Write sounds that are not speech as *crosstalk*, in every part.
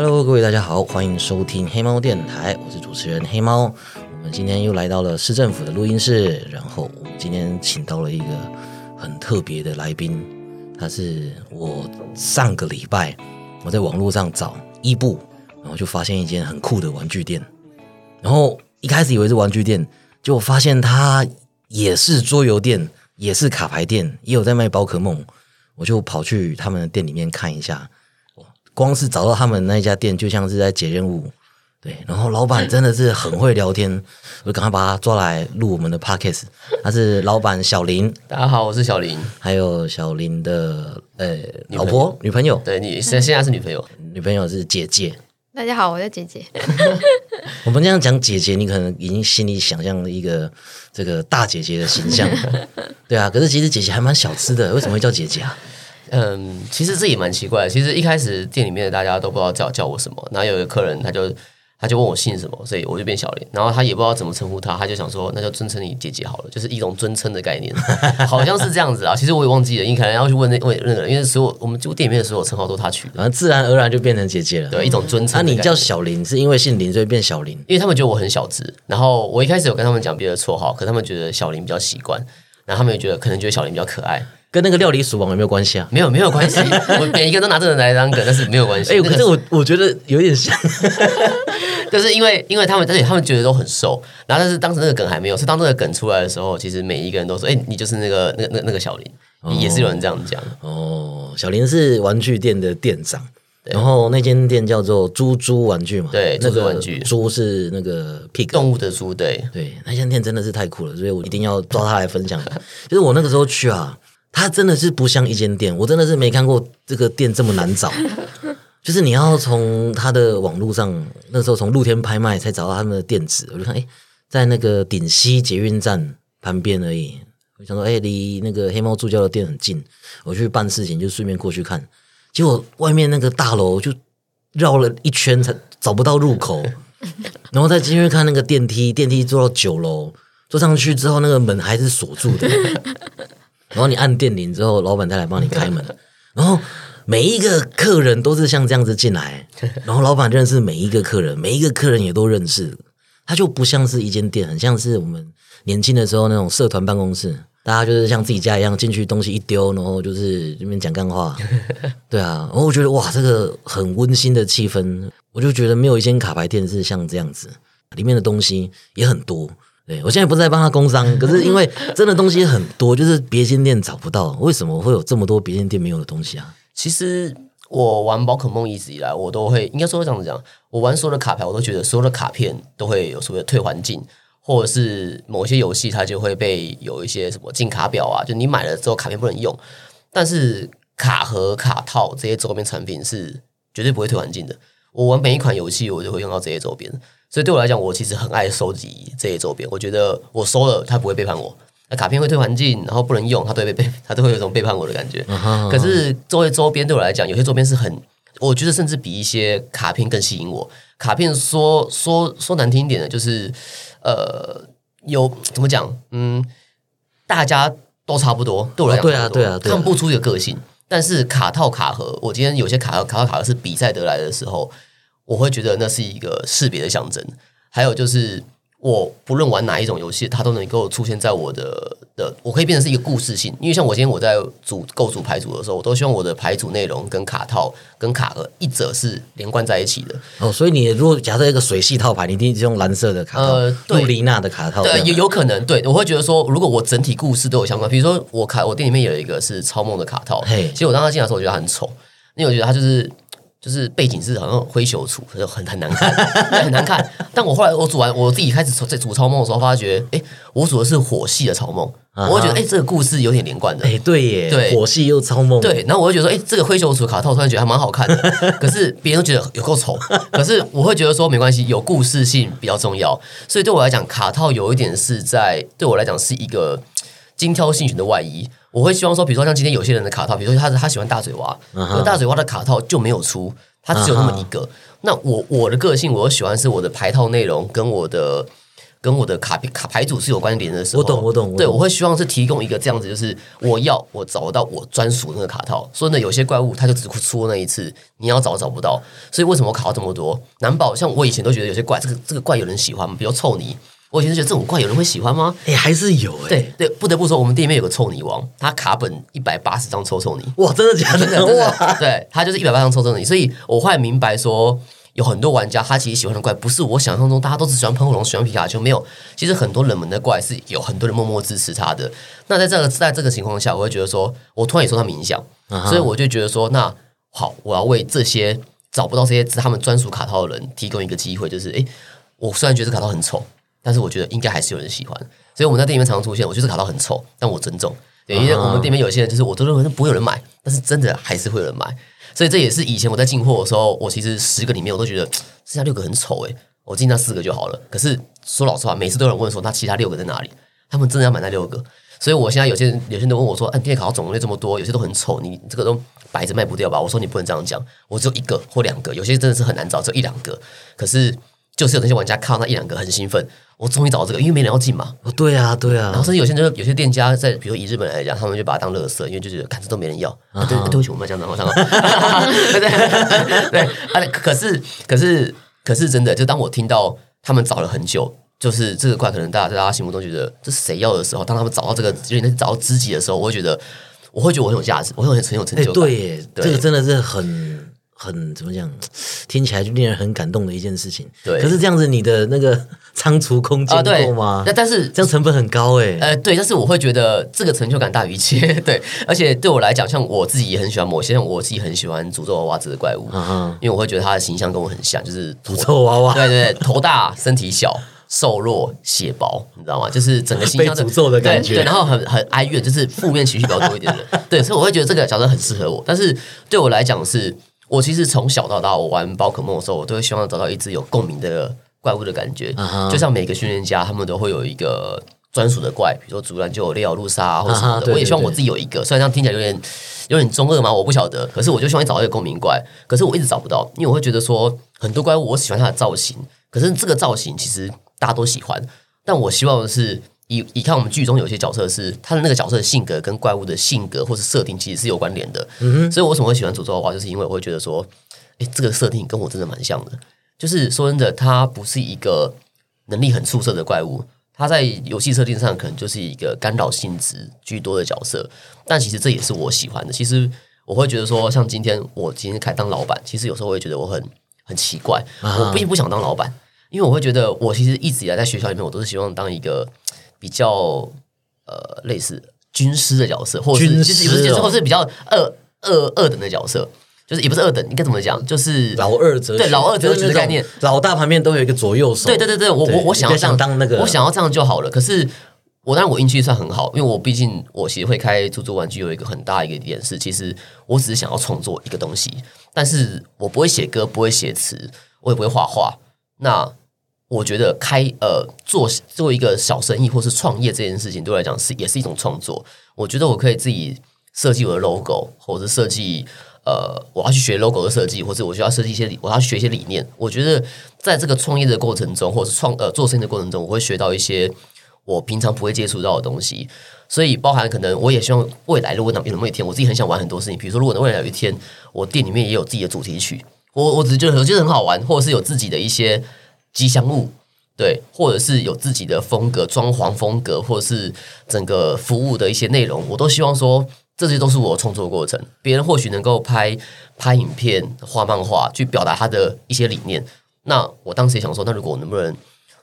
Hello，各位大家好，欢迎收听黑猫电台，我是主持人黑猫。我们今天又来到了市政府的录音室，然后我们今天请到了一个很特别的来宾，他是我上个礼拜我在网络上找伊布，然后就发现一间很酷的玩具店，然后一开始以为是玩具店，结果发现它也是桌游店，也是卡牌店，也有在卖宝可梦，我就跑去他们的店里面看一下。光是找到他们那家店，就像是在解任务。对，然后老板真的是很会聊天，*laughs* 我就赶快把他抓来录我们的 podcast。他是老板小林，大家好，我是小林，还有小林的呃老婆女朋友，对你现现在是女朋友，女朋友是姐姐。大家好，我叫姐姐。*laughs* 我们这样讲姐姐，你可能已经心里想象了一个这个大姐姐的形象，*laughs* 对啊。可是其实姐姐还蛮小吃的，为什么会叫姐姐啊？嗯，其实这也蛮奇怪的。其实一开始店里面的大家都不知道叫叫我什么，然后有一个客人他就他就问我姓什么，所以我就变小林。然后他也不知道怎么称呼他，他就想说那就尊称你姐姐好了，就是一种尊称的概念，*laughs* 好像是这样子啊。其实我也忘记了，你可能要去问那问那个人，因为所有我们就店里面的所有称号都他取的，然后自然而然就变成姐姐了。对，一种尊称。那你叫小林是因为姓林所以变小林？因为他们觉得我很小只，然后我一开始有跟他们讲别的绰号，可他们觉得小林比较习惯，然后他们也觉得可能觉得小林比较可爱。跟那个料理鼠王有没有关系啊？没有，没有关系。我每一个都拿这个来当梗，但是没有关系。哎，可是我我觉得有点像，*laughs* 就是因为因为他们，而且他们觉得都很瘦。然后但是当时那个梗还没有，是当这个梗出来的时候，其实每一个人都说：“哎，你就是那个那那那个小林。”也是有人这样讲。哦，小林是玩具店的店长，然后那间店叫做猪猪玩具嘛。对，猪猪玩具，猪是那个 pig 动物的猪。对对，那间店真的是太酷了，所以我一定要抓他来分享。就是我那个时候去啊。它真的是不像一间店，我真的是没看过这个店这么难找。*laughs* 就是你要从它的网络上，那时候从露天拍卖才找到他们的店址。我就看，哎，在那个顶溪捷运站旁边而已。我想说，哎，离那个黑猫助教的店很近，我去办事情就顺便过去看。结果外面那个大楼就绕了一圈才找不到入口，然后再进去看那个电梯，电梯坐到九楼，坐上去之后那个门还是锁住的。然后你按电铃之后，老板再来帮你开门。*laughs* 然后每一个客人都是像这样子进来，*laughs* 然后老板认识每一个客人，每一个客人也都认识。他就不像是一间店，很像是我们年轻的时候那种社团办公室，大家就是像自己家一样进去，东西一丢，然后就是这边讲干话。*laughs* 对啊，然后我觉得哇，这个很温馨的气氛，我就觉得没有一间卡牌店是像这样子，里面的东西也很多。对，我现在不是在帮他工商，可是因为 *laughs* 真的东西很多，就是别间店找不到。为什么会有这么多别间店没有的东西啊？其实我玩宝可梦一直以来，我都会应该说这样子讲，我玩所有的卡牌，我都觉得所有的卡片都会有所谓的退环境，或者是某些游戏它就会被有一些什么禁卡表啊，就你买了之后卡片不能用。但是卡盒、卡套这些周边产品是绝对不会退环境的。我玩每一款游戏，我就会用到这些周边。所以对我来讲，我其实很爱收集这些周边。我觉得我收了，它不会背叛我。那卡片会退环境，然后不能用，它都会被 *laughs* 它都会有一种背叛我的感觉。可是作为周边对我来讲，有些周边是很，我觉得甚至比一些卡片更吸引我。卡片说说说难听一点的，就是呃，有怎么讲？嗯，大家都差不多。对我来讲，对啊，对啊，看不出一个个性。但是卡套卡盒，我今天有些卡套卡套卡盒是比赛得来的时候。我会觉得那是一个识别的象征，还有就是，我不论玩哪一种游戏，它都能够出现在我的的，我可以变成是一个故事性。因为像我今天我在组构组牌组的时候，我都希望我的牌组内容跟卡套跟卡盒一者是连贯在一起的。哦，所以你如果假设一个水系套牌，你一定是用蓝色的卡套，呃，露丽娜的卡套，对，有有可能，对我会觉得说，如果我整体故事都有相关，比如说我卡我店里面有一个是超梦的卡套，嘿，其实我当时进来的时候，我觉得很丑，因为我觉得它就是。就是背景是好像灰朽土，很很难看，*laughs* 很难看。但我后来我组完，我自己开始在组超梦的时候，发觉，哎，我组的是火系的超梦，我会觉得，哎，这个故事有点连贯的。哎，对耶，对，火系又超梦，对。然后我就觉得说，哎，这个灰朽土卡套突然觉得还蛮好看的。*laughs* 可是别人都觉得有够丑，*laughs* 可是我会觉得说没关系，有故事性比较重要。所以对我来讲，卡套有一点是在对我来讲是一个精挑细选的外衣。我会希望说，比如说像今天有些人的卡套，比如说他他喜欢大嘴蛙，大嘴蛙的卡套就没有出，它只有那么一个。那我我的个性，我喜欢是我的牌套内容跟我的跟我的卡片卡牌组是有关联的时候，我懂我懂对，我会希望是提供一个这样子，就是我要我找到我专属那个卡套。所以呢，有些怪物它就只出那一次，你要找找不到。所以为什么我卡到这么多？难保像我以前都觉得有些怪，这个这个怪有人喜欢吗，比如臭泥。我以前就觉得这种怪有人会喜欢吗？哎、还是有哎、对对，不得不说，我们店里面有个臭泥王，他卡本一百八十张臭臭泥，哇，真的假的？真的真的哇，*laughs* 对他就是一百八十张抽臭泥，所以我后来明白说，有很多玩家他其实喜欢的怪不是我想象中大家都只喜欢喷火龙、喜欢皮卡丘，没有，其实很多冷门的怪是有很多人默默支持他的。那在这个在这个情况下，我会觉得说，我突然也受他们影响，所以我就觉得说，那好，我要为这些找不到这些他们专属卡套的人提供一个机会，就是诶，我虽然觉得这卡套很丑，但是我觉得应该还是有人喜欢，所以我们在店里面常常出现，我觉得这卡套很丑，但我尊重。对，因为我们店里面有些人就是我都认为不会有人买，但是真的还是会有人买，所以这也是以前我在进货的时候，我其实十个里面我都觉得 *tsk* 剩下六个很丑诶，我进那四个就好了。可是说老实话，每次都有人问说那其他六个在哪里？他们真的要买那六个，所以我现在有些人有些人都问我说，哎、店里卡套种类这么多，有些都很丑，你这个都摆着卖不掉吧？我说你不能这样讲，我只有一个或两个，有些真的是很难找，只有一两个。可是就是有那些玩家看到那一两个很兴奋，我终于找到这个，因为没人要进嘛。哦，对啊，对啊然后，甚至有些人就有些店家在，比如以日本来讲，他们就把它当垃圾，因为就觉得看这都没人要。啊、对，对不起，我们要讲脏话，脏话。对对对，啊，*laughs* 可是可是可是真的，就当我听到他们找了很久，就是这个怪，可能大家在大家心目中觉得这是谁要的时候，当他们找到这个，有点找到知己的时候，我会觉得，我会觉得我很有价值，我会很很有成哎、就感。对耶，对这个真的是很很怎么讲，听起来就令人很感动的一件事情。对可是这样子，你的那个 *laughs* 仓储空啊，间够吗？那但是这样成本很高哎。呃，对，但是我会觉得这个成就感大于一切，*laughs* 对，而且对我来讲，像我自己也很喜欢某些，像我自己很喜欢诅咒娃娃这个怪物，啊哈，因为我会觉得他的形象跟我很像，就是诅咒娃娃对对对，头大身体小。瘦弱、血薄，你知道吗？就是整个形象被诅咒的感觉对对，然后很很哀怨，就是负面情绪比较多一点的。对，所以我会觉得这个角色很适合我。但是对我来讲是，我其实从小到大，我玩宝可梦的时候，我都会希望找到一只有共鸣的怪物的感觉。就像每个训练家，他们都会有一个专属的怪，比如说竹篮就有烈咬路杀啊，或者什么的。啊哈对对对我也希望我自己有一个，虽然这样听起来有点有点中二嘛，我不晓得。可是我就希望你找到一个共鸣怪，可是我一直找不到，因为我会觉得说很多怪物我喜欢它的造型，可是这个造型其实大家都喜欢，但我希望的是。以以看我们剧中有些角色是他的那个角色的性格跟怪物的性格或是设定其实是有关联的，嗯所以我为什么会喜欢诅咒的话，就是因为我会觉得说，诶，这个设定跟我真的蛮像的。就是说真的，他不是一个能力很出色的怪物，他在游戏设定上可能就是一个干扰性质居多的角色。但其实这也是我喜欢的。其实我会觉得说，像今天我今天开当老板，其实有时候我会觉得我很很奇怪，我并不想当老板，因为我会觉得我其实一直以来在学校里面，我都是希望当一个比较呃类似军师的角色，或者是军就是也不是军师，或是比较二二二等的角色。就是也不是二等，应该怎么讲？就是老二哲，对老二哲学就是那种的概念，老大旁边都有一个左右手。对对对对，我我我想要想当那个我想要这样就好了。可是我当然我运气算很好，因为我毕竟我其实会开出租玩具有一个很大一个点是，其实我只是想要创作一个东西，但是我不会写歌，不会写词，我也不会画画。那我觉得开呃做做一个小生意或是创业这件事情，对我来讲是也是一种创作。我觉得我可以自己设计我的 logo，或者是设计呃我要去学 logo 的设计，或者我需要设计一些，我要去学一些理念。我觉得在这个创业的过程中，或者是创呃做生意的过程中，我会学到一些我平常不会接触到的东西。所以包含可能我也希望未来如果有那么一天，我自己很想玩很多事情，比如说如果未来有一天我店里面也有自己的主题曲，我我只是觉得我觉得很好玩，或者是有自己的一些吉祥物。对，或者是有自己的风格、装潢风格，或者是整个服务的一些内容，我都希望说，这些都是我创作过程。别人或许能够拍拍影片、画漫画，去表达他的一些理念。那我当时也想说，那如果我能不能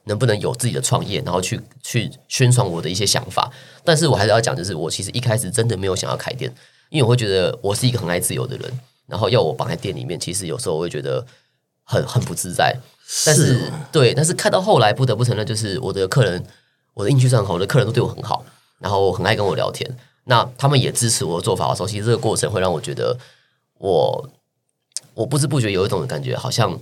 能不能有自己的创业，然后去去宣传我的一些想法？但是我还是要讲，就是我其实一开始真的没有想要开店，因为我会觉得我是一个很爱自由的人，然后要我绑在店里面，其实有时候我会觉得很很不自在。但是对，但是看到后来，不得不承认，就是我的客人，我的运气算很好，我的客人都对我很好，然后很爱跟我聊天。那他们也支持我的做法的时候，其实这个过程会让我觉得我我不知不觉有一种感觉，好像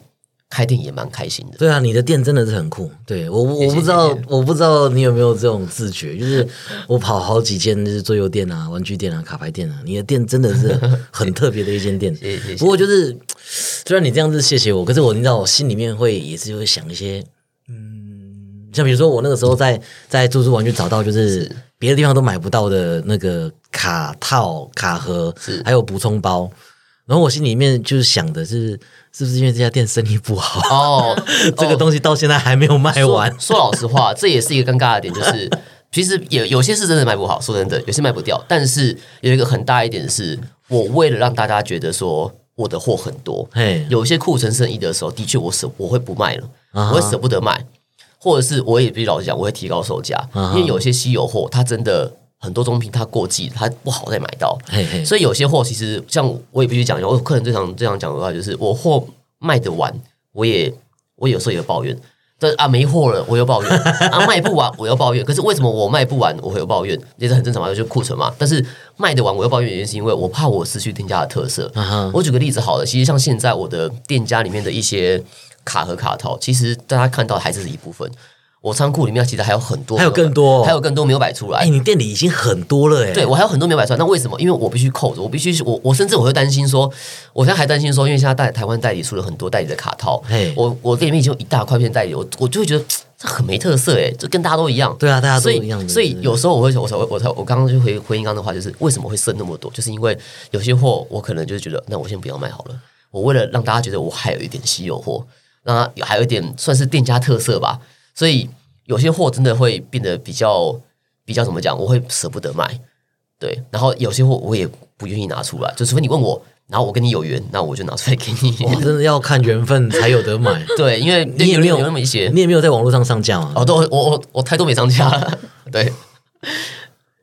开店也蛮开心的。对啊，你的店真的是很酷。对我，我不知道我不知道你有没有这种自觉，*laughs* 就是我跑好几间就是桌游店啊、玩具店啊、卡牌店啊，你的店真的是很特别的一间店。*laughs* 不过就是，虽然你这样子谢谢我，可是我你知道，我心里面会也是会想一些，嗯，像比如说我那个时候在在猪猪玩具找到就是别的地方都买不到的那个卡套、卡盒，还有补充包。然后我心里面就是想的是，是不是因为这家店生意不好？哦，*laughs* 这个东西到现在还没有卖完。说老实话，这也是一个尴尬的点，就是 *laughs* 其实有有些是真的卖不好，说真的，有些卖不掉。但是有一个很大一点是，我为了让大家觉得说我的货很多，嘿，有些库存生意的时候，的确我舍我会不卖了，我会舍不得卖，或者是我也必须老实讲，我会提高售价，因为有些稀有货它真的。很多中品它过季，它不好再买到，所以有些货其实像我也必须讲，我客人最常最常讲的话，就是我货卖得完，我也我有时候也抱怨，但啊没货了，我又抱怨 *laughs* 啊卖不完，我又抱怨。可是为什么我卖不完，我会有抱怨？也是很正常嘛，就是库存嘛。但是卖得完，我又抱怨，原因是因为我怕我失去店家的特色。我举个例子好了，其实像现在我的店家里面的一些卡和卡套，其实大家看到还是一部分。我仓库里面其实还有很多，还有更多，还有更多没有摆出来。哎，你店里已经很多了哎。对我还有很多没有摆出来，那为什么？因为我必须扣着，我必须我我甚至我会担心说，我现在还担心说，因为现在代台湾代理出了很多代理的卡套，我我店里面已经有一大块片代理，我我就会觉得这很没特色哎，这跟大家都一样。对啊，大家都一样。所以有时候我会我我我我刚刚就回回应刚的话，就是为什么会剩那么多？就是因为有些货我可能就是觉得，那我先不要卖好了。我为了让大家觉得我还有一点稀有货，让它还有一点算是店家特色吧，所以。有些货真的会变得比较比较怎么讲？我会舍不得卖，对。然后有些货我也不愿意拿出来，就除非你问我，然后我跟你有缘，那我就拿出来给你。我真的要看缘分才有得买。*laughs* 对，因为你也没有那么一些，你也没有在网络上上架啊。哦，都我我我太多没上架了。对，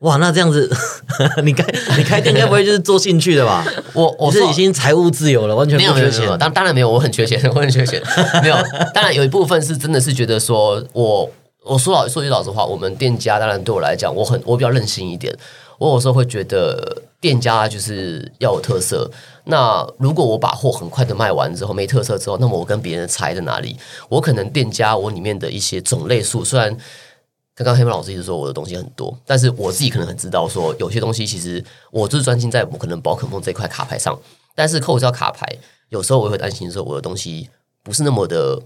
哇，那这样子，*laughs* 你开你开店该不会就是做兴趣的吧？*laughs* 我我是已经财务自由了，完全不缺钱。当当然没有，我很缺钱，*laughs* 我很缺钱。没有，当然有一部分是真的是觉得说我。我说老说句老实话，我们店家当然对我来讲，我很我比较任性一点。我有时候会觉得店家就是要有特色。那如果我把货很快的卖完之后没特色之后，那么我跟别人差在哪里？我可能店家我里面的一些种类数，虽然刚刚黑猫老师一直说我的东西很多，但是我自己可能很知道说有些东西其实我就是专心在我可能宝可梦这块卡牌上。但是扣掉卡牌，有时候我会担心说我的东西不是那么的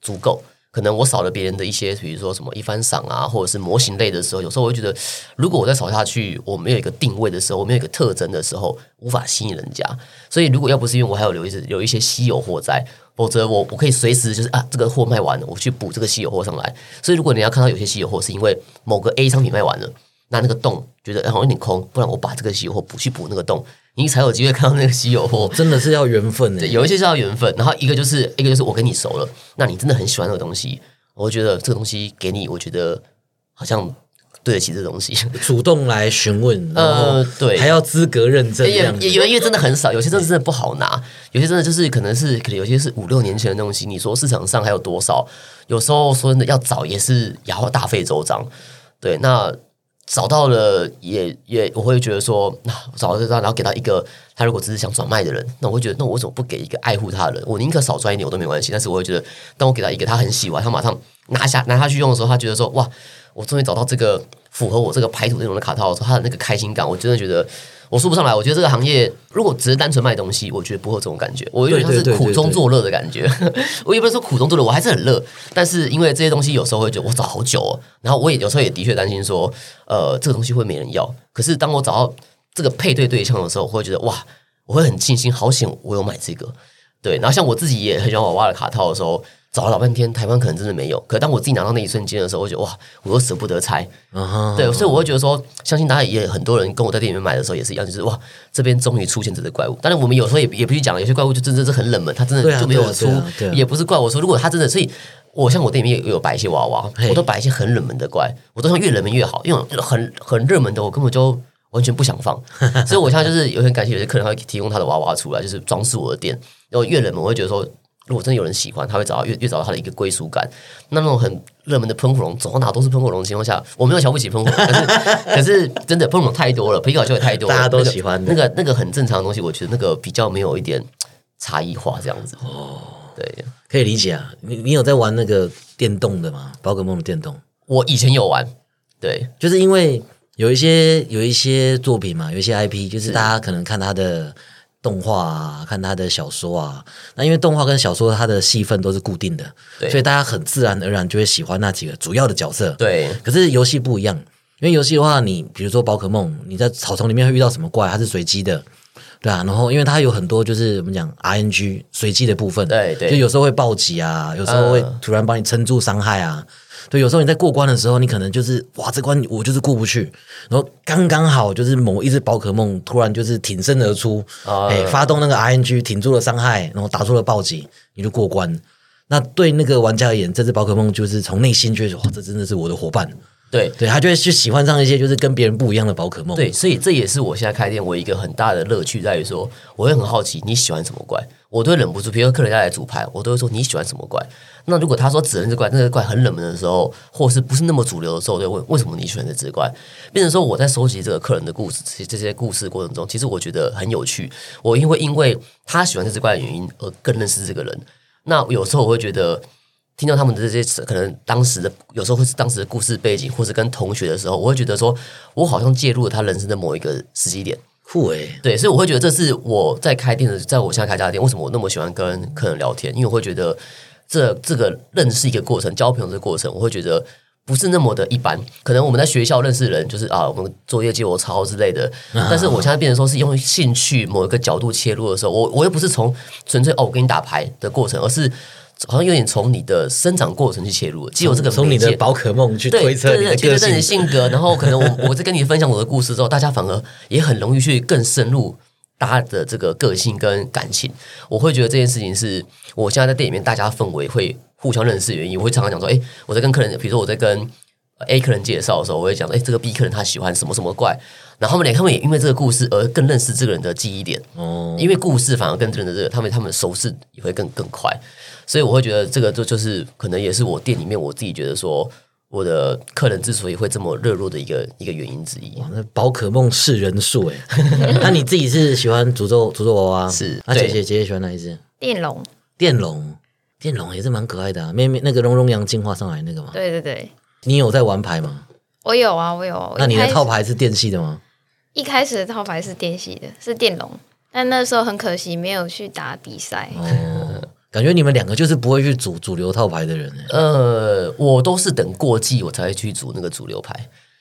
足够。可能我少了别人的一些，比如说什么一番赏啊，或者是模型类的时候，有时候我会觉得，如果我再扫下去，我没有一个定位的时候，我没有一个特征的时候，无法吸引人家。所以，如果要不是因为我还有留一些有一些稀有货在，否则我我可以随时就是啊，这个货卖完了，我去补这个稀有货上来。所以，如果你要看到有些稀有货是因为某个 A 商品卖完了，那那个洞觉得好像有点空，不然我把这个稀有货补去补那个洞。你才有机会看到那个稀有货，真的是要缘分的。有一些是要缘分，然后一个就是一个就是我跟你熟了，那你真的很喜欢那个东西，我觉得这个东西给你，我觉得好像对得起这东西，主动来询问，呃，对，还要资格认证，也也因为真的很少，有些真的真的不好拿，有些真的就是可能是可能有些是五六年前的东西，你说市场上还有多少？有时候说真的要找也是也要大费周章，对，那。找到了也也我会觉得说，那找到这张，然后给到一个，他如果只是想转卖的人，那我会觉得，那我为什么不给一个爱护他的人？我宁可少赚一点我都没关系。但是我会觉得，当我给他一个他很喜欢，他马上拿下拿下去用的时候，他觉得说，哇，我终于找到这个符合我这个排图内容的卡套的时候，他的那个开心感，我真的觉得。我说不上来，我觉得这个行业如果只是单纯卖东西，我觉得不会有这种感觉。我有点像是苦中作乐的感觉。*laughs* 我也不是说苦中作乐，我还是很乐。但是因为这些东西有时候会觉得我找好久哦，然后我也有时候也的确担心说，呃，这个东西会没人要。可是当我找到这个配对对象的时候，我会觉得哇，我会很庆幸，好险我有买这个。对，然后像我自己也很喜欢娃娃的卡套的时候。找了老半天，台湾可能真的没有。可当我自己拿到那一瞬间的时候，我觉得哇，我又舍不得拆。对，所以我会觉得说，相信大家也很多人跟我在店里面买的时候也是一样，就是哇，这边终于出现这只怪物。当然，我们有时候也也不去讲，有些怪物就真的是很冷门，它真的就没有出，也不是怪我说，如果它真的，所以我像我店里面有摆一些娃娃，我都摆一些很冷门的怪，我都想越冷门越好，因为很很热门的我根本就完全不想放。*laughs* 所以我现在就是有点感谢有些客人会提供他的娃娃出来，就是装饰我的店。然后越冷门，我会觉得说。如果真的有人喜欢，他会找到越越找到他的一个归属感。那那种很热门的喷火龙，走到哪都是喷火龙的情况下，我没有瞧不起喷火龙，*laughs* 可是可是真的喷火龙太多了，皮卡丘也太多，大家都喜欢那个那个很正常的东西。我觉得那个比较没有一点差异化这样子。哦，对，可以理解啊。你你有在玩那个电动的吗？宝可梦的电动？我以前有玩，对，就是因为有一些有一些作品嘛，有一些 IP，就是大家可能看他的。动画啊，看他的小说啊。那因为动画跟小说它的戏份都是固定的，所以大家很自然而然就会喜欢那几个主要的角色。对可是游戏不一样，因为游戏的话，你比如说宝可梦，你在草丛里面会遇到什么怪，它是随机的，对啊。然后因为它有很多就是我们讲 RNG 随机的部分，对对就有时候会暴击啊，有时候会嗯突然帮你撑住伤害啊。对，有时候你在过关的时候，你可能就是哇，这关我就是过不去，然后刚刚好就是某一只宝可梦突然就是挺身而出，啊哎、发动那个 RNG 挺住了伤害，然后打出了暴击，你就过关。那对那个玩家而言，这只宝可梦就是从内心觉得哇，这真的是我的伙伴。对对他就会去喜欢上一些就是跟别人不一样的宝可梦。对，所以这也是我现在开店我一个很大的乐趣，在于说，我会很好奇你喜欢什么怪，我都会忍不住，比如说客人要来组牌，我都会说你喜欢什么怪。那如果他说只能这怪，那个怪很冷门的时候，或是不是那么主流的时候，我就会问为什么你喜欢这只怪？变成说我在收集这个客人的故事，这些这些故事过程中，其实我觉得很有趣。我因为因为他喜欢这只怪的原因而更认识这个人。那有时候我会觉得。听到他们的这些可能当时的有时候会是当时的故事背景，或是跟同学的时候，我会觉得说，我好像介入了他人生的某一个时机点。酷哎、对，所以我会觉得这是我在开店的，在我现在开家店，为什么我那么喜欢跟客人聊天？因为我会觉得这这个认识一个过程，交朋友这个过程，我会觉得不是那么的一般。可能我们在学校认识人，就是啊，我们作业借我抄之类的。但是我现在变成说是用兴趣某一个角度切入的时候，我我又不是从纯粹哦，我跟你打牌的过程，而是好像有点从你的生长过程去切入，既有这个从你的宝可梦去推测你的个推测你的性。性格，然后可能我 *laughs* 我在跟你分享我的故事之后，大家反而也很容易去更深入大家的这个个性跟感情。我会觉得这件事情是我现在在店里面大家氛围会互相认识的原因。我会常常讲说，哎，我在跟客人，比如说我在跟 A 客人介绍的时候，我会讲，哎，这个 B 客人他喜欢什么什么怪，然后他们俩他们也因为这个故事而更认识这个人的记忆点。哦，因为故事反而跟这个人的这个，他们他们熟识也会更更快，所以我会觉得这个就就是可能也是我店里面我自己觉得说我的客人之所以会这么热络的一个一个原因之一。哇那宝可梦是人数哎，*laughs* 那你自己是喜欢诅咒诅咒娃娃？是那姐姐姐姐喜欢哪一只？电龙，电龙，电龙也是蛮可爱的啊，妹妹那个龙龙羊进化上来那个嘛。对对对，你有在玩牌吗？我有啊，我有啊。那你的套牌是电系的吗？一开始的套牌是电系的，是电龙，但那时候很可惜没有去打比赛。哦，*laughs* 感觉你们两个就是不会去组主流套牌的人哎。呃，我都是等过季我才会去组那个主流牌，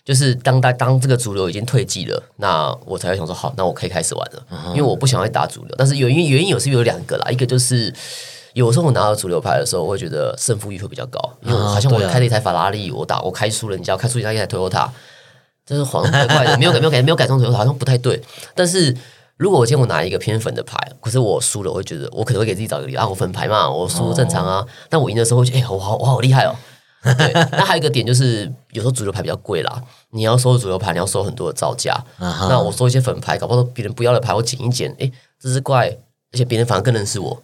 就是当当当这个主流已经退季了，那我才会想说好，那我可以开始玩了，因为我不想要打主流。但是原因原因有是有两个啦，一个就是。有时候我拿到主流牌的时候，我会觉得胜负欲会比较高，因为好像我开了一台法拉利，我打我开输人家，我开出一台 Toyota，这是好像怪怪的，没有感没有改没有改装 Toyota，好像不太对。但是如果我今天我拿一个偏粉的牌，可是我输了，我会觉得我可能会给自己找一个理由啊，我粉牌嘛，我输正常啊。但我赢的时候会觉得，哎、我好我好厉害哦。*laughs* 对，那还有一个点就是，有时候主流牌比较贵啦，你要收主流牌，你要收很多的造价。那我收一些粉牌，搞不好别人不要的牌，我捡一捡，哎，这只怪，而且别人反而更认识我。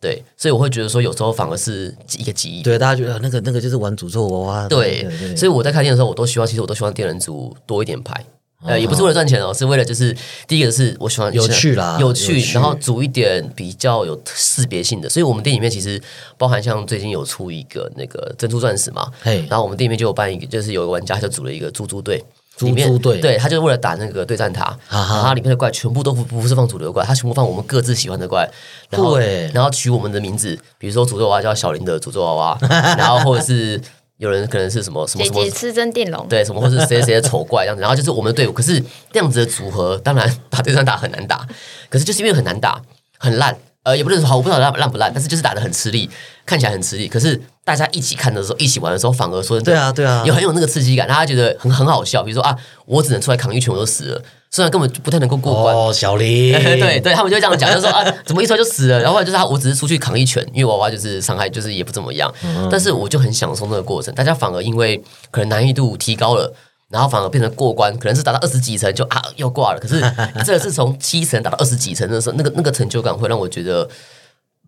对，所以我会觉得说，有时候反而是一个记忆。对，大家觉得那个那个就是玩诅咒娃娃。对，对所以我在开店的时候，我都希望，其实我都希望店人组多一点牌。呃，也不是为了赚钱哦，是为了就是第一个是我喜欢有趣啦有有趣趣，然后组一点比较有识别性的。所以我们店里面其实包含像最近有出一个那个珍珠钻石嘛，嘿然后我们店里面就有办一个，就是有个玩家就组了一个猪猪队。猪里面猪队对他就是为了打那个对战塔，它里面的怪全部都不不是放主流怪，它全部放我们各自喜欢的怪，然后对然后取我们的名字，比如说诅咒娃娃叫小林的诅咒娃娃，*laughs* 然后或者是有人可能是什么什么什么吃真电龙，对，什么或是谁谁的丑怪这样子，*laughs* 然后就是我们的队伍。可是这样子的组合，当然打对战打很难打，可是就是因为很难打，很烂，呃，也不能说好，我不知道烂烂不烂，但是就是打的很吃力，看起来很吃力。可是大家一起看的时候，一起玩的时候，反而说对啊对啊有很有那个刺激感，大家觉得很很好笑。比如说啊，我只能出来扛一拳我就死了，虽然根本就不太能够过关。哦，小林，*laughs* 对对，他们就会这样讲，就说啊，怎么一出来就死了？然后就是他，我只是出去扛一拳，因为娃娃就是伤害就是也不怎么样，但是我就很享受那个过程。大家反而因为可能难易度提高了。然后反而变成过关，可能是达到二十几层就啊又挂了。可是这个是从七层打到二十几层的时候，那个那个成就感会让我觉得，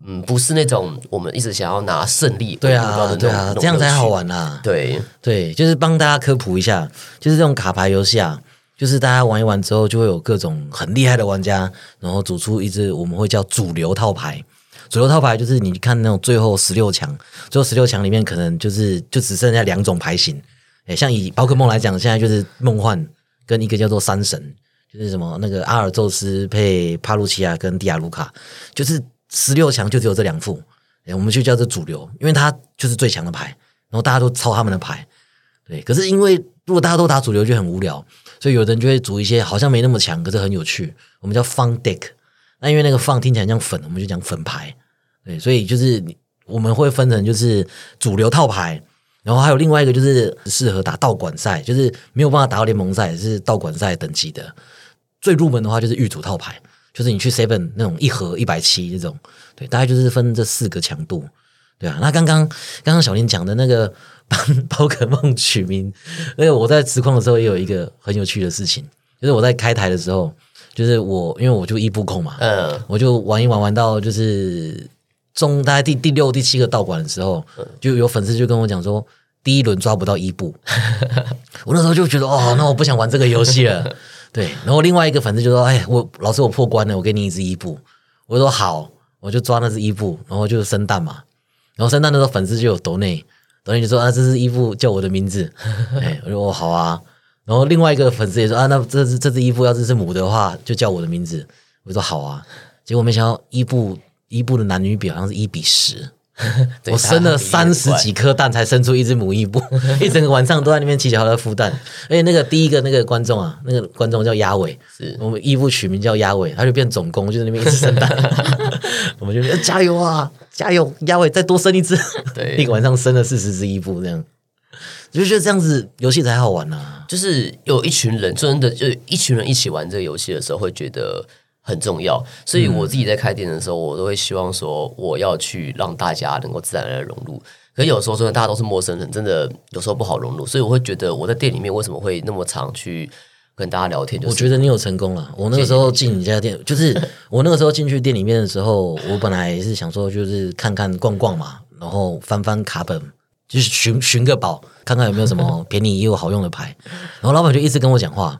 嗯，不是那种我们一直想要拿胜利对啊对啊这样才好玩啦。对，对，就是帮大家科普一下，就是这种卡牌游戏啊，就是大家玩一玩之后，就会有各种很厉害的玩家，然后组出一支我们会叫主流套牌。主流套牌就是你看那种最后十六强，最后十六强里面可能就是就只剩下两种牌型。诶，像以宝可梦来讲，现在就是梦幻跟一个叫做山神，就是什么那个阿尔宙斯配帕路奇亚跟迪亚卢卡，就是十六强就只有这两副，哎我们就叫这主流，因为它就是最强的牌，然后大家都抄他们的牌，对。可是因为如果大家都打主流就很无聊，所以有的人就会组一些好像没那么强，可是很有趣，我们叫 fun deck。那因为那个 fun 听起来像粉，我们就讲粉牌，对，所以就是我们会分成就是主流套牌。然后还有另外一个就是适合打道馆赛，就是没有办法打到联盟赛，是道馆赛等级的。最入门的话就是玉组套牌，就是你去 seven 那种一盒一百七这种，对，大概就是分这四个强度，对啊。那刚刚刚刚小林讲的那个帮 *laughs* 宝可梦取名，那个我在实况的时候也有一个很有趣的事情，就是我在开台的时候，就是我因为我就一步控嘛，嗯，我就玩一玩玩到就是中大概第第六第七个道馆的时候，就有粉丝就跟我讲说，第一轮抓不到伊布，*laughs* 我那时候就觉得哦，那我不想玩这个游戏了。*laughs* 对，然后另外一个粉丝就说，哎，我老师我破关了，我给你一只伊布。我说好，我就抓那只伊布，然后就生蛋嘛。然后生蛋的时候，粉丝就有抖内，抖内就说啊，这只伊布叫我的名字。*laughs* 哎，我说哦好啊。然后另外一个粉丝也说啊，那这只这只伊布要是是母的话，就叫我的名字。我说好啊。结果没想到伊布伊布的男女比好像是一比十，*laughs* 我生了三十几颗蛋才生出一只母伊布，*laughs* 一整个晚上都在那边骑脚踏车孵蛋。而且那个第一个那个观众啊，那个观众叫鸭尾，我们伊布取名叫鸭尾，他就变总攻，就在那边一直生蛋。*laughs* 我们就说加油啊，加油，鸭尾再多生一只。对一个晚上生了四十只伊布，这样就觉得这样子游戏才好玩呐、啊。就是有一群人，真的就一群人一起玩这个游戏的时候，会觉得很重要。所以我自己在开店的时候，我都会希望说，我要去让大家能够自然而然融入。可有时候真的大家都是陌生人，真的有时候不好融入。所以我会觉得我在店里面为什么会那么常去跟大家聊天，就是我觉得你有成功了。我那个时候进你家店，*laughs* 就是我那个时候进去店里面的时候，我本来是想说就是看看逛逛嘛，然后翻翻卡本，就是寻寻个宝，看看有没有什么 *laughs* 便宜又好用的牌。然后老板就一直跟我讲话。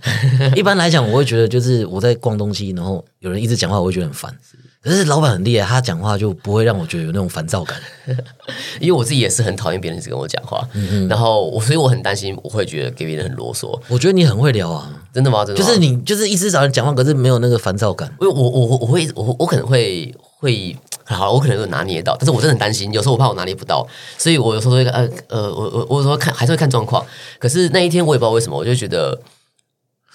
一般来讲，我会觉得就是我在逛东西，然后有人一直讲话，我会觉得很烦。可是老板很厉害，他讲话就不会让我觉得有那种烦躁感。*laughs* 因为我自己也是很讨厌别人一直跟我讲话，然后我所以我很担心我会觉得给别人很啰嗦。我觉得你很会聊啊，真的吗？真的吗就是你就是一直找人讲话，可是没有那个烦躁感。因为我我我我会我我可能会会好，我可能有拿捏到，但是我真的很担心，有时候我怕我拿捏不到，所以我有时候会呃呃，我我我有时候看还是会看状况。可是那一天我也不知道为什么，我就觉得，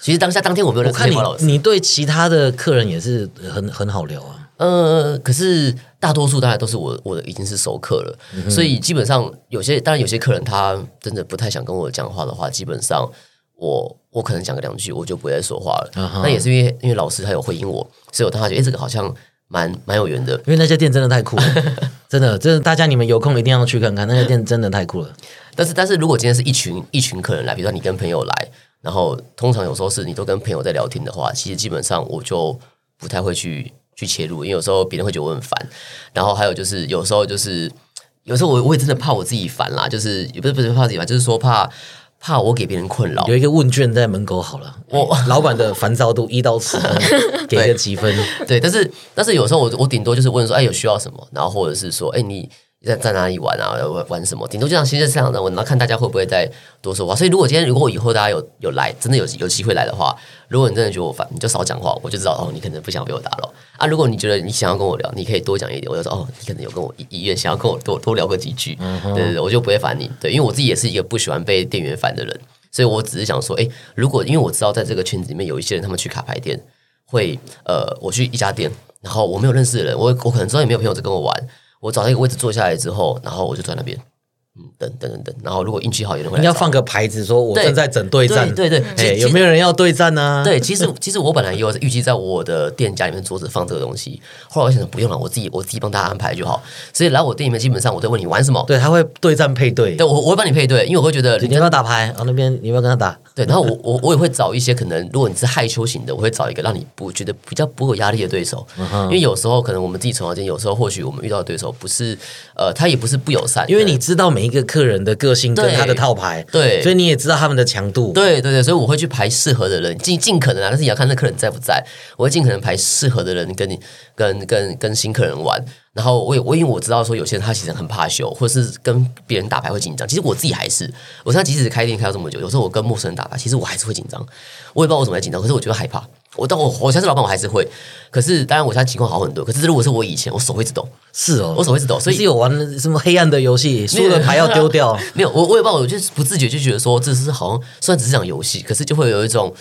其实当下当天我没有认识我看你，你对其他的客人也是很很好聊啊。呃，可是大多数当然都是我我的已经是熟客了，所以基本上有些当然有些客人他真的不太想跟我讲话的话，基本上我我可能讲个两句我就不会再说话了。那也是因为因为老师他有回应我，所以我当时觉得哎、这个好像蛮蛮有缘的。因为那家店真的太酷了，*laughs* 真的，真的，大家你们有空一定要去看看，那家店真的太酷了。但是但是如果今天是一群一群客人来，比如说你跟朋友来，然后通常有时候是你都跟朋友在聊天的话，其实基本上我就不太会去去切入，因为有时候别人会觉得我很烦。然后还有就是有时候就是有时候我我也真的怕我自己烦啦，就是也不是不是怕自己烦，就是说怕怕我给别人困扰有。一个问卷在门口好了，我哎 *laughs* 老板的烦躁度一到十分，给个几分？对，但是但是有时候我我顶多就是问说，哎，有需要什么？然后或者是说，哎，你在在哪里玩啊？玩玩什么？顶多就像现在这样的，我然后看大家会不会再多说话。所以如果今天如果以后大家有有来，真的有有机会来的话，如果你真的觉得我烦，你就少讲话，我就知道哦，你可能不想被我打扰啊。如果你觉得你想要跟我聊，你可以多讲一点，我就说哦，你可能有跟我意意愿想要跟我多多聊个几句，对对对，我就不会烦你。对，因为我自己也是一个不喜欢被店员烦的人，所以我只是想说，哎，如果因为我知道在这个圈子里面有一些人，他们去卡牌店会呃，我去一家店，然后我没有认识的人，我我可能知道也没有朋友在跟我玩，我找到一个位置坐下来之后，然后我就坐在那边，嗯，等等等等，然后如果运气好，有人会来找应该放个牌子说我对正在整对战，对对对有没有人要对战呢？，对，其实其实我本来也有预计在我的店家里面桌子放这个东西，后来我想不用了，我自己我自己帮大家安排就好。所以来我店里面，基本上我都问你玩什么，对，他会对战配对对，我我会帮你配对，因为我会觉得你要不要打牌？然后，那边你要不要跟他打？对，然后我我我也会找一些可能，如果你是害羞型的，我会找一个让你不觉得比较不会有压力的对手，嗯因为有时候可能我们自己从小间，有时候或许我们遇到的对手不是呃，他也不是不友善，因为你知道每一个客人的个性跟他的套牌，对所以你也知道他们的强度。对对对，所以我会去排适合的人，尽尽可能啊，但是也要看那客人在不在。我会尽可能排适合的人跟你跟跟跟新客人玩。然后我也我因为我知道说有些人他其实很怕羞，或者是跟别人打牌会紧张。其实我自己还是，我现在即使开店开到这么久，有时候我跟陌生人打牌，其实我还是会紧张。我也不知道我怎么在紧张，可是我觉得害怕。我但我我现在是老板，我还是会。可是当然我现在情况好很多。可是如果是我以前，我手会一直抖，是哦，我手会一直抖，所以你是有玩什么黑暗的游戏，输了牌要丢掉，*laughs* 没有我我也不知道，我就是不自觉就觉得说这是好像虽然只是讲游戏，可是就会有一种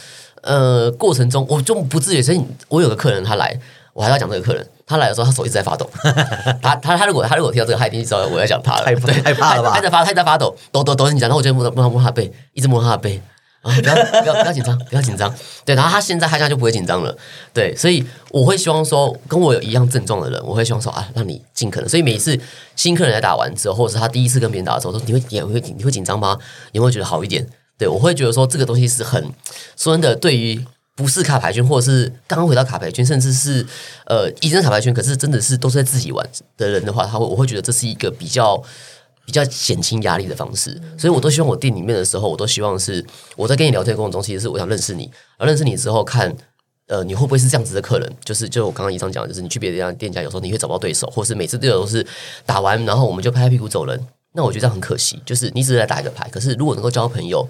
呃过程中我就不自觉。所以我有个客人他来，我还要讲这个客人，他来的时候他手一直在发抖，*laughs* 他他他如果他如果听到这个，他一定知道我要讲他了，害怕了吧他在发他在发抖，抖抖抖很紧张，然后我就摸摸摸摸他的背，一直摸他的背。啊，不要不要不要紧张，不要紧张。对，然后他现在他现在就不会紧张了。对，所以我会希望说，跟我有一样症状的人，我会希望说啊，让你尽可能。所以每一次新客人来打完之后，或者是他第一次跟别人打的时候，说你会你会你会紧张吗？你会觉得好一点？对我会觉得说这个东西是很说真的，对于不是卡牌圈，或者是刚刚回到卡牌圈，甚至是呃以前卡牌圈，可是真的是都是在自己玩的人的话，他会我会觉得这是一个比较。比较减轻压力的方式，所以我都希望我店里面的时候，我都希望是我在跟你聊天的过程中，其实是我想认识你，而认识你之后看，呃，你会不会是这样子的客人？就是就我刚刚以上讲，就是你去别的家店家，有时候你会找不到对手，或是每次对手都是打完，然后我们就拍拍屁股走人。那我觉得这样很可惜，就是你只是来打一个牌，可是如果能够交朋友，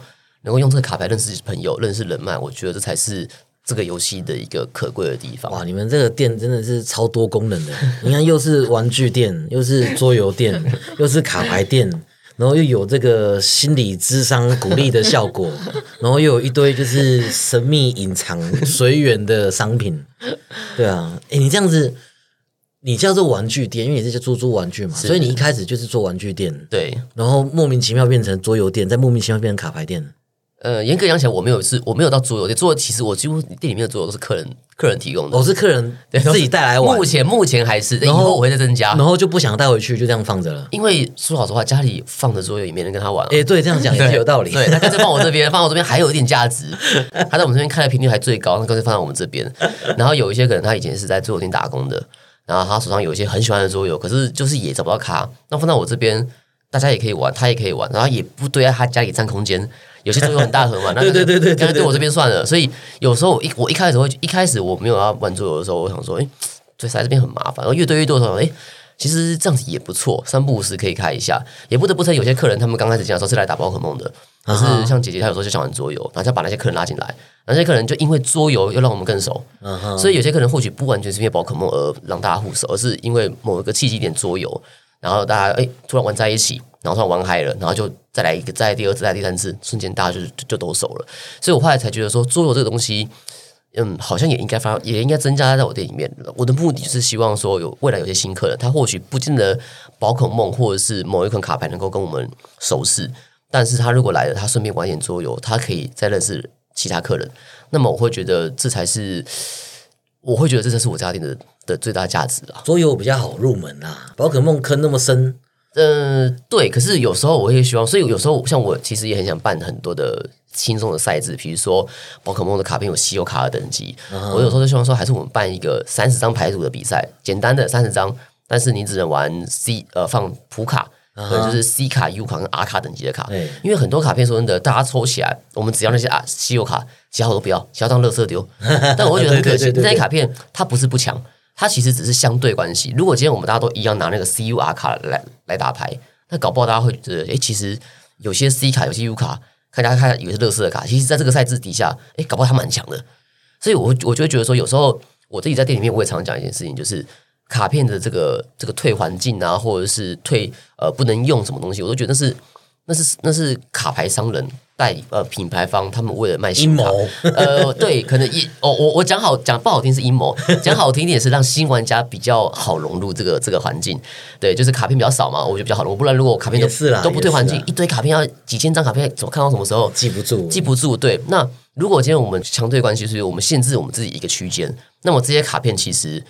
能够用这个卡牌认识朋友、认识人脉，我觉得这才是这个游戏的一个可贵的地方。哇，你们这个店真的是超多功能的，你看又是玩具店，又是桌游店，又是卡牌店。然后又有这个心理智商鼓励的效果，然后又有一堆就是神秘隐藏随缘的商品，对啊，哎，你这样子，你叫做玩具店，因为你是做做玩具嘛，所以你一开始就是做玩具店，对，然后莫名其妙变成桌游店，再莫名其妙变成卡牌店。呃，严格讲起来，我没有是，我没有到桌游店做。其实我几乎店里面的桌游都是客人客人提供的，我是客人 *laughs* 自己带来玩。目前目前还是，然后我会再增加，然后就不想带回去，就这样放着了。因为说老实话，家里放着桌游也没人跟他玩。哎，对，这样讲也是有道理。对，他干脆放我这边，放我这边还有一点价值。他在我们这边开的频率还最高，那干脆放在我们这边。然后有一些可能他以前是在桌游店打工的，然后他手上有一些很喜欢的桌游，可是就是也找不到卡，那放在我这边，大家也可以玩，他也可以玩，然后也不堆在他家里占空间。有些桌游很大盒嘛，*laughs* 那对对对对，那对我这边算了。所以有时候我一我一开始会一开始我没有要玩桌游的时候，我想说，哎，对，在这边很麻烦。然后越堆越多的时候，哎，其实这样子也不错，三不五时可以开一下。也不得不说，有些客人他们刚开始进来的时候是来打宝可梦的，可是像姐姐她有时候就想玩桌游，然后就把那些客人拉进来，那些客人就因为桌游又让我们更熟。所以有些客人或许不完全是因为宝可梦而让大家互熟，而是因为某一个契机点桌游，然后大家哎突然玩在一起。然后突然玩嗨了，然后就再来一个，再来第二次，再来第三次，瞬间大家就就都熟了。所以我后来才觉得说，桌游这个东西，嗯，好像也应该发，也应该增加在我店里面。我的目的是希望说，有未来有些新客人，他或许不见得宝可梦或者是某一款卡牌能够跟我们熟识，但是他如果来了，他顺便玩一点桌游，他可以再认识其他客人。那么我会觉得这才是，我会觉得这才是我家店的的最大价值啊。桌游比较好入门啊，宝可梦坑那么深。呃，对，可是有时候我也希望，所以有时候像我其实也很想办很多的轻松的赛制，比如说宝可梦的卡片有稀有卡的等级，我有时候就希望说，还是我们办一个三十张牌组的比赛，简单的三十张，但是你只能玩 C 呃放普卡，能就是 C 卡、U 卡跟 R 卡等级的卡，因为很多卡片说真的，大家抽起来，我们只要那些啊稀有卡，其他我都不要，其他当垃圾丢，*laughs* 但我会觉得很可惜，那些卡片它不是不强。它其实只是相对关系。如果今天我们大家都一样拿那个 C U R 卡来来打牌，那搞不好大家会觉得，哎，其实有些 C 卡、有些 U 卡，看大家看以为是乐色的卡，其实在这个赛制底下，哎，搞不好它蛮强的。所以，我我就会觉得说，有时候我自己在店里面，我也常常讲一件事情，就是卡片的这个这个退环境啊，或者是退呃不能用什么东西，我都觉得是那是那是卡牌商人。代呃品牌方他们为了卖新谋，呃对，可能一哦我我讲好讲不好听是阴谋，讲好听一点是让新玩家比较好融入这个这个环境，对，就是卡片比较少嘛，我觉得比较好融入。不然如果卡片都都不对环境，一堆卡片要几千张卡片，怎么看到什么时候记不住？记不住。对，那如果今天我们强对关系是我们限制我们自己一个区间，那么这些卡片其实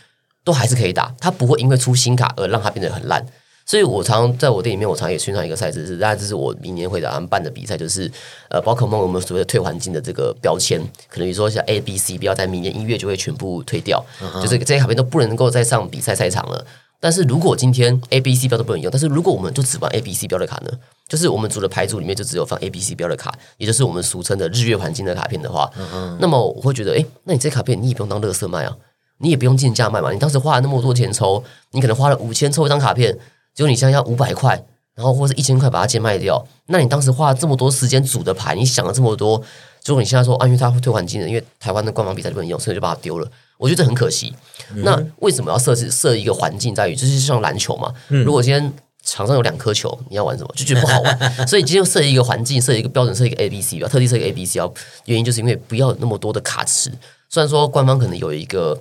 都还是可以打，它不会因为出新卡而让它变得很烂。所以，我常在我店里面，我常也宣传一个赛事，是，大家这是我明年会打算办的比赛，就是呃，宝可梦我们所谓的退环境的这个标签，可能比如说像 A、B、C，不要在明年一月就会全部退掉，就是这些卡片都不能够再上比赛赛场了。但是如果今天 A、B、C 标都不能用，但是如果我们就只玩 A、B、C 标的卡呢？就是我们组的牌组里面就只有放 A、B、C 标的卡，也就是我们俗称的日月环境的卡片的话，那么我会觉得，哎，那你这卡片你也不用当乐色卖啊，你也不用进价卖嘛，你当时花了那么多钱抽，你可能花了五千抽一张卡片。就你现在要五百块，然后或者一千块把它贱卖掉，那你当时花了这么多时间组的牌，你想了这么多，如果你现在说啊，因为它会退还金的，因为台湾的官方比赛就不能用，所以就把它丢了。我觉得这很可惜。那为什么要设置设一个环境，在于就是像篮球嘛？如果今天场上有两颗球，你要玩什么？就觉得不好玩。*laughs* 所以今天设一个环境，设一个标准，设一个 A B C 吧，特地设一个 A B C 要原因就是因为不要有那么多的卡池。虽然说官方可能有一个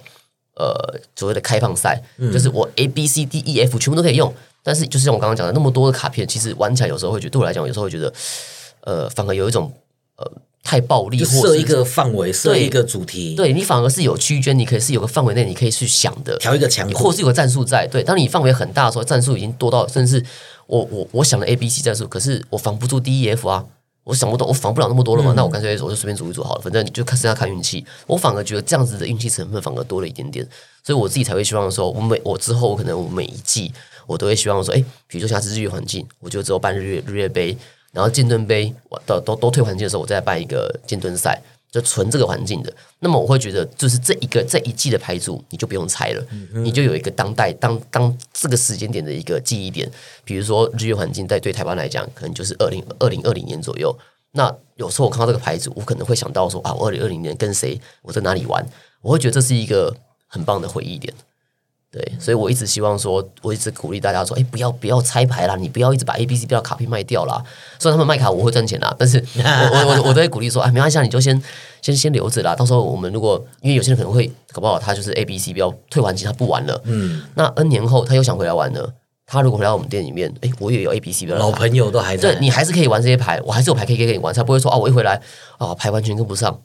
呃所谓的开放赛，就是我 A B C D E F 全部都可以用，但是就是像我刚刚讲的那么多的卡片，其实玩起来有时候会觉得对我来讲，有时候会觉得呃反而有一种呃太暴力，就或是设一个范围，设对。一个主题，，对你反而是有区间，你可以是有个范围内你可以去想的，调一个强度或是有个战术在。对，当你范围很大的时候，战术已经多到甚至是我我我想了 A B C 战术，可是我防不住 D E F 啊，我想不懂，我防不了那么多了嘛，那我干脆我就随便组一组好了，反正你就看剩下看运气。我反而觉得这样子的运气成分反而多了一点点，所以我自己才会希望说，我每我之后我可能我每一季我都会希望说，哎，比如说下次日月环境，我就只有办日月日月杯，然后剑盾杯我都都都退环境的时候，我再办一个剑盾赛。就纯这个环境的，那么我会觉得，就是这一个这一季的牌组，你就不用猜了，你就有一个当代当当这个时间点的一个记忆点。比如说日月环境，在对台湾来讲，可能就是二零二零二零年左右。那有时候我看到这个牌组，我可能会想到说啊，我二零二零年跟谁，我在哪里玩，我会觉得这是一个很棒的回忆点。对，所以我一直希望说，我一直鼓励大家说，哎，不要不要拆牌啦，你不要一直把 A、B、C 标卡片卖掉啦。虽然他们卖卡我会赚钱啦，但是我我我我都会鼓励说，哎，没关系，啊，你就先先先留着啦。到时候我们如果因为有些人可能会搞不好他就是 A、B、C 标退完金他不玩了，嗯，那 N 年后他又想回来玩了，他如果回到我们店里面，哎，我也有 A、B、C 标的老朋友都还在对，你还是可以玩这些牌，我还是有牌可以给你玩，才不会说啊，我一回来啊牌完全跟不上，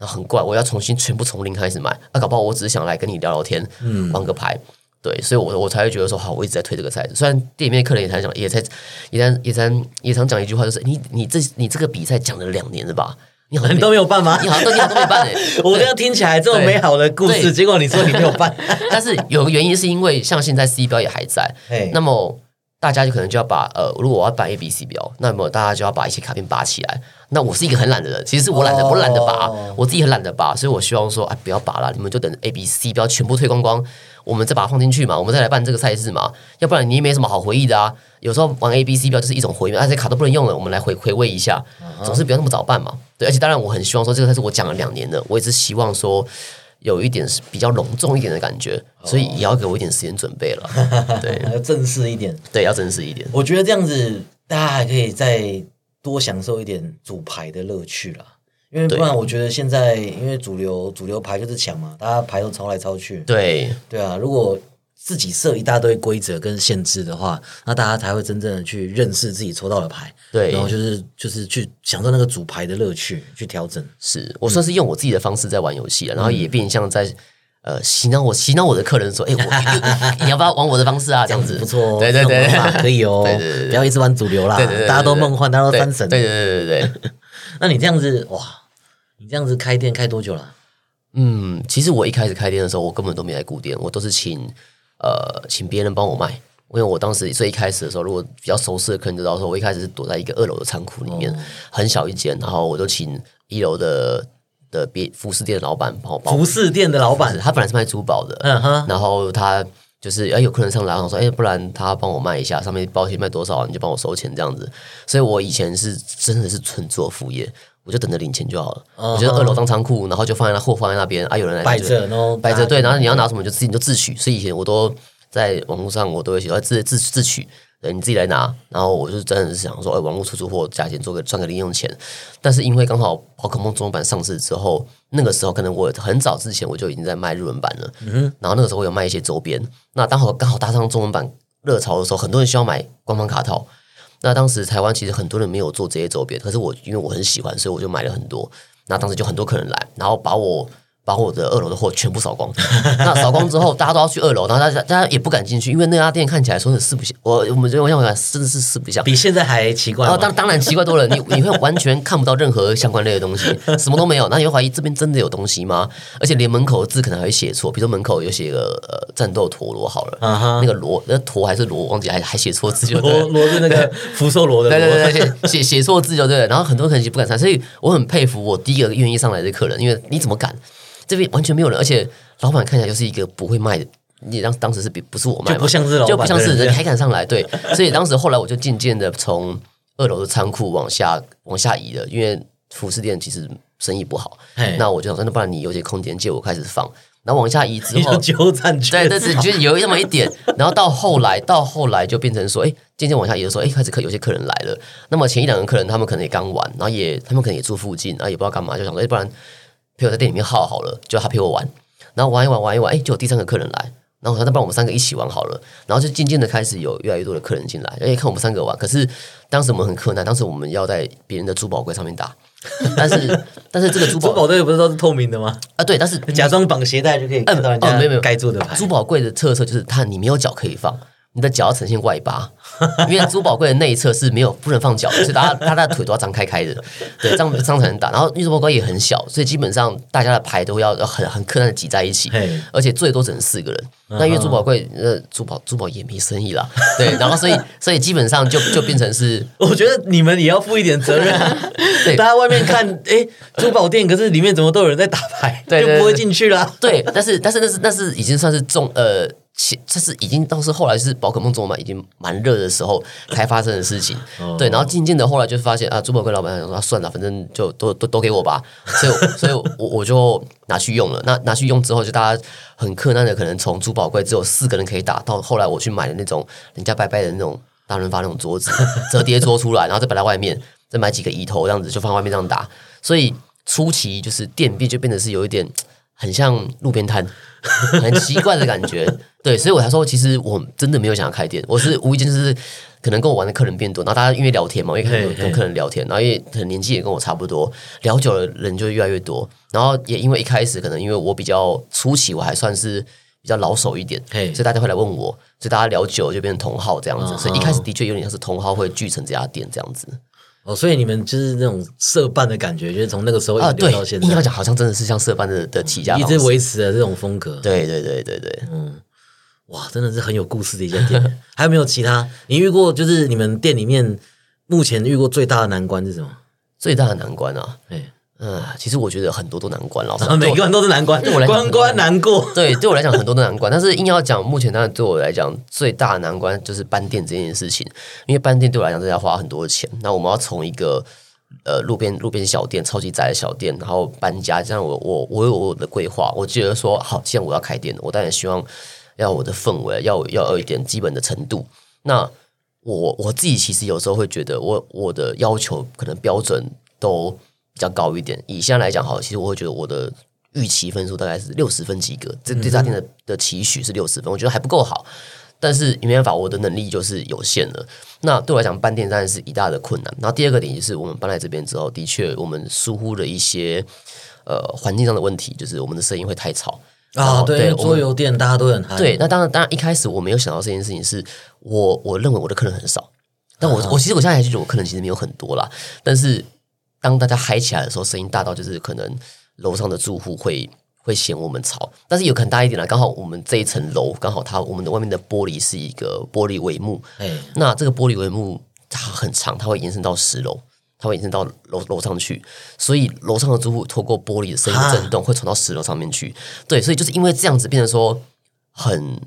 那很怪，我要重新全部从零开始买。那、搞不好我只是想来跟你聊聊天，嗯，玩个牌。对，所以我我才会觉得说，好，我一直在推这个赛事。虽然店里面客人也常讲，也才也常也常也常讲一句话，就是你你这你这个比赛讲了两年了吧？你好像你都没有办吗？你好像都你好像都没办哎、*laughs* 我这样听起来这么美好的故事，结果你说你没有办，*laughs* 但是有个原因是因为像现在 C 标也还在嘿，那么大家就可能就要把呃，如果我要办 A、B、C 标，那么大家就要把一些卡片拔起来。那我是一个很懒的人，其实是我懒得，哦我懒得拔，我自己很懒得拔，所以我希望说，哎，不要拔了，你们就等 A、B、C 标全部退光光，我们再把它放进去嘛，我们再来办这个赛事嘛，要不然你也没什么好回忆的啊。有时候玩 A、B、C 标就是一种回忆，而且卡都不能用了，我们来回回味一下，总是不要那么早办嘛。对，而且当然我很希望说，这个赛事我讲了两年了，我也是希望说。有一点是比较隆重一点的感觉，所以也要给我一点时间准备了。*laughs* 对要正式一点。对，要正式一点。我觉得这样子，大家还可以再多享受一点组牌的乐趣啦。因为不然，我觉得现在因为主流主流牌就是抢嘛，大家牌都抄来抄去。对对啊，如果自己设一大堆规则跟限制的话，那大家才会真正的去认识自己抽到的牌，对然后就是就是去享受那个主牌的乐趣，去调整。是我算是用我自己的方式在玩游戏了，然后也变相在呃洗脑我洗脑我的客人说，哎、我 *laughs* 你要不要玩我的方式啊？这样子不错哦，对对对可以哦，*laughs* 对对对对不要一直玩主流啦，大家都梦幻，大家都对三神，对对对对对。*laughs* 那你这样子哇，你这样子开店开多久了？嗯，其实我一开始开店的时候，我根本都没来顾店，我都是请呃请别人帮我卖。因为我当时最一开始的时候，如果比较熟识的客人知道说，我一开始是躲在一个二楼的仓库里面，很小一间，然后我就请一楼的的别服饰店的老板帮我帮服饰店的老板，他本来是卖珠宝的，嗯哼，然后他就是哎有客人上来，然后说哎不然他帮我卖一下，上面包鞋卖多少你就帮我收钱这样子。所以我以前是真的是纯做副业，我就等着领钱就好了。嗯我觉得二楼当仓库，然后就放在那货放在那边啊，有人来就摆着，然后摆着对，然后你要拿什么么？就自己就自取。所以以前我都在网络上我都会写，呃自自自取。对，你自己来拿，然后我就真的是想说，哎，网络出出货，价钱做个赚个零用钱。但是因为刚好宝可梦中文版上市之后，那个时候可能我很早之前我就已经在卖日文版了，嗯、然后那个时候我有卖一些周边。那刚好刚好搭上中文版热潮的时候，很多人需要买官方卡套。那当时台湾其实很多人没有做这些周边，可是我因为我很喜欢，所以我就买了很多。那当时就很多客人来，然后把我把我的二楼的货全部扫光。那扫光之后，大家都要去二楼，然后大家大家也不敢进去，因为那家店看起来说是四不像，我我们我想想真的是四不像。比现在还奇怪吗。然后当当然奇怪多了，你你会完全看不到任何相关类的东西，什么都没有。那你会怀疑这边真的有东西吗？而且连门口的字可能还会写错，比如说门口有写个呃战斗陀螺好了，那个螺那陀还是螺，忘记还还写错字就罗罗是那个福寿螺的对罗，对对对，写写错字就对了。然后很多人其实不敢上，所以我很佩服我第一个愿意上来的客人，因为你怎么敢？这边完全没有人，而且老板看起来就是一个不会卖的。你当当时是比不是我卖，就不像是老板就不像是人人还敢上来，对。*laughs* 所以当时后来我就渐渐的从二楼的仓库往下往下移了，因为服饰店其实生意不好，那我就想说，那不然你有些空间借我开始放，然后往下移之后 *laughs* 你就，鸠占鹊对，但是就是有那么一点，然后到后来，到后来就变成说，哎，渐渐往下移的时候，哎，开始客有些客人来了。那么前一两个客人，他们可能也刚玩，然后也他们可能也住附近，然后也不知道干嘛，就想说，哎，不然陪我在店里面耗好了，就他陪我玩，然后玩一玩，玩一玩，哎，就有第三个客人来。然后我说，那不然我们三个一起玩好了。然后就渐渐的开始有越来越多的客人进来，哎，看我们三个玩。可是当时我们很困难，当时我们要在别人的珠宝柜上面打，*laughs* 但是但是这个珠宝珠宝柜不是都是透明的吗？啊，对，但是假装绑鞋带就可以看到人哦，没有没有家该做的牌。珠宝柜的特色就是它你没有脚可以放，你的脚要呈现外八，因为珠宝柜的内侧是没有不能放脚的，所以大家大家的腿都要张开开的，对，这样这样才能打。然后因为珠宝柜也很小，所以基本上大家的牌都要很很困难的挤在一起嘿，而且最多只能四个人。那因为珠宝柜呃珠宝珠宝也没生意啦，对，然后所以所以基本上就就变成是 *laughs* 我觉得你们也要负一点责任啊。*laughs* 对大家外面看，哎，珠宝店，可是里面怎么都有人在打牌，对对就不会进去啦。对，但是但是那是那是已经算是重呃，其这是已经到是后来是宝可梦中嘛，已经蛮热的时候才发生的事情。对，然后渐渐的后来就发现啊，珠宝柜老板想说、啊、算了，反正就都都都给我吧，所以所以我我就拿去用了。那拿去用之后，就大家很困难的，可能从珠宝柜只有四个人可以打，到后来我去买的那种人家拜拜的那种大润发那种桌子，折叠桌出来，然后再摆在外面，再买几个椅头这样子，就放外面这样打。所以初期就是店变就变得是有一点很像路边摊，*laughs* 很奇怪的感觉。*laughs* 对，所以我才说，其实我真的没有想要开店，我是无意间就是可能跟我玩的客人变多，然后大家因为聊天嘛，因为可能跟客人聊天，然后因为可能年纪也跟我差不多，聊久了人就越来越多，然后也因为一开始可能因为我比较初期，我还算是。比较老手一点，嘿所以大家会来问我，所以大家聊久了就变成同号这样子，嗯所以一开始的确有点像是同号会聚成这家店这样子哦，所以你们就是那种社办的感觉，就是从那个时候啊。对一直留到，现在，硬要讲好像真的是像社办的的起家一直维持了这种风格。对对对对对，嗯哇，真的是很有故事的一家店。*laughs* 还有没有其他？你遇过就是你们店里面目前遇过最大的难关是什么？最大的难关啊，哎，嗯，其实我觉得很多都难关，老师然后每个人都是难关，对我来关关难过。对，对我来讲很多都难关，但是硬要讲，目前当然对我来讲最大的难关就是搬店这件事情，因为搬店对我来讲真的要花很多的钱。那我们要从一个呃路边路边小店、超级窄的小店，然后搬家，这样我我我有我的规划，我觉得说好，既然我要开店，我当然希望要我的氛围要要有一点基本的程度。那我我自己其实有时候会觉得我我的要求可能标准都比较高一点。以现在来讲，好，其实我会觉得我的预期分数大概是六十分及格，这对这家店的的期许是六十分，我觉得还不够好。但是也没办法，我的能力就是有限的。那对我来讲，搬店当然是一大的困难。然后第二个点就是，我们搬来这边之后，的确我们疏忽了一些呃环境上的问题，就是我们的声音会太吵啊，对，桌游店大家都很嗨。对，那当然，当然一开始我没有想到这件事情是，我我认为我的客人很少，但啊我、我其实我现在还是觉得我客人其实没有很多啦。但是当大家嗨起来的时候，声音大到就是可能楼上的住户会会嫌我们吵，但是有可能大一点啦，刚好我们这一层楼刚好它我们的外面的玻璃是一个玻璃帷幕，哎，那这个玻璃帷幕它很长，它会延伸到十楼，它会延伸到楼楼上去，所以楼上的住户透过玻璃的声音震动会传到十楼上面去。对，所以就是因为这样子，变成说很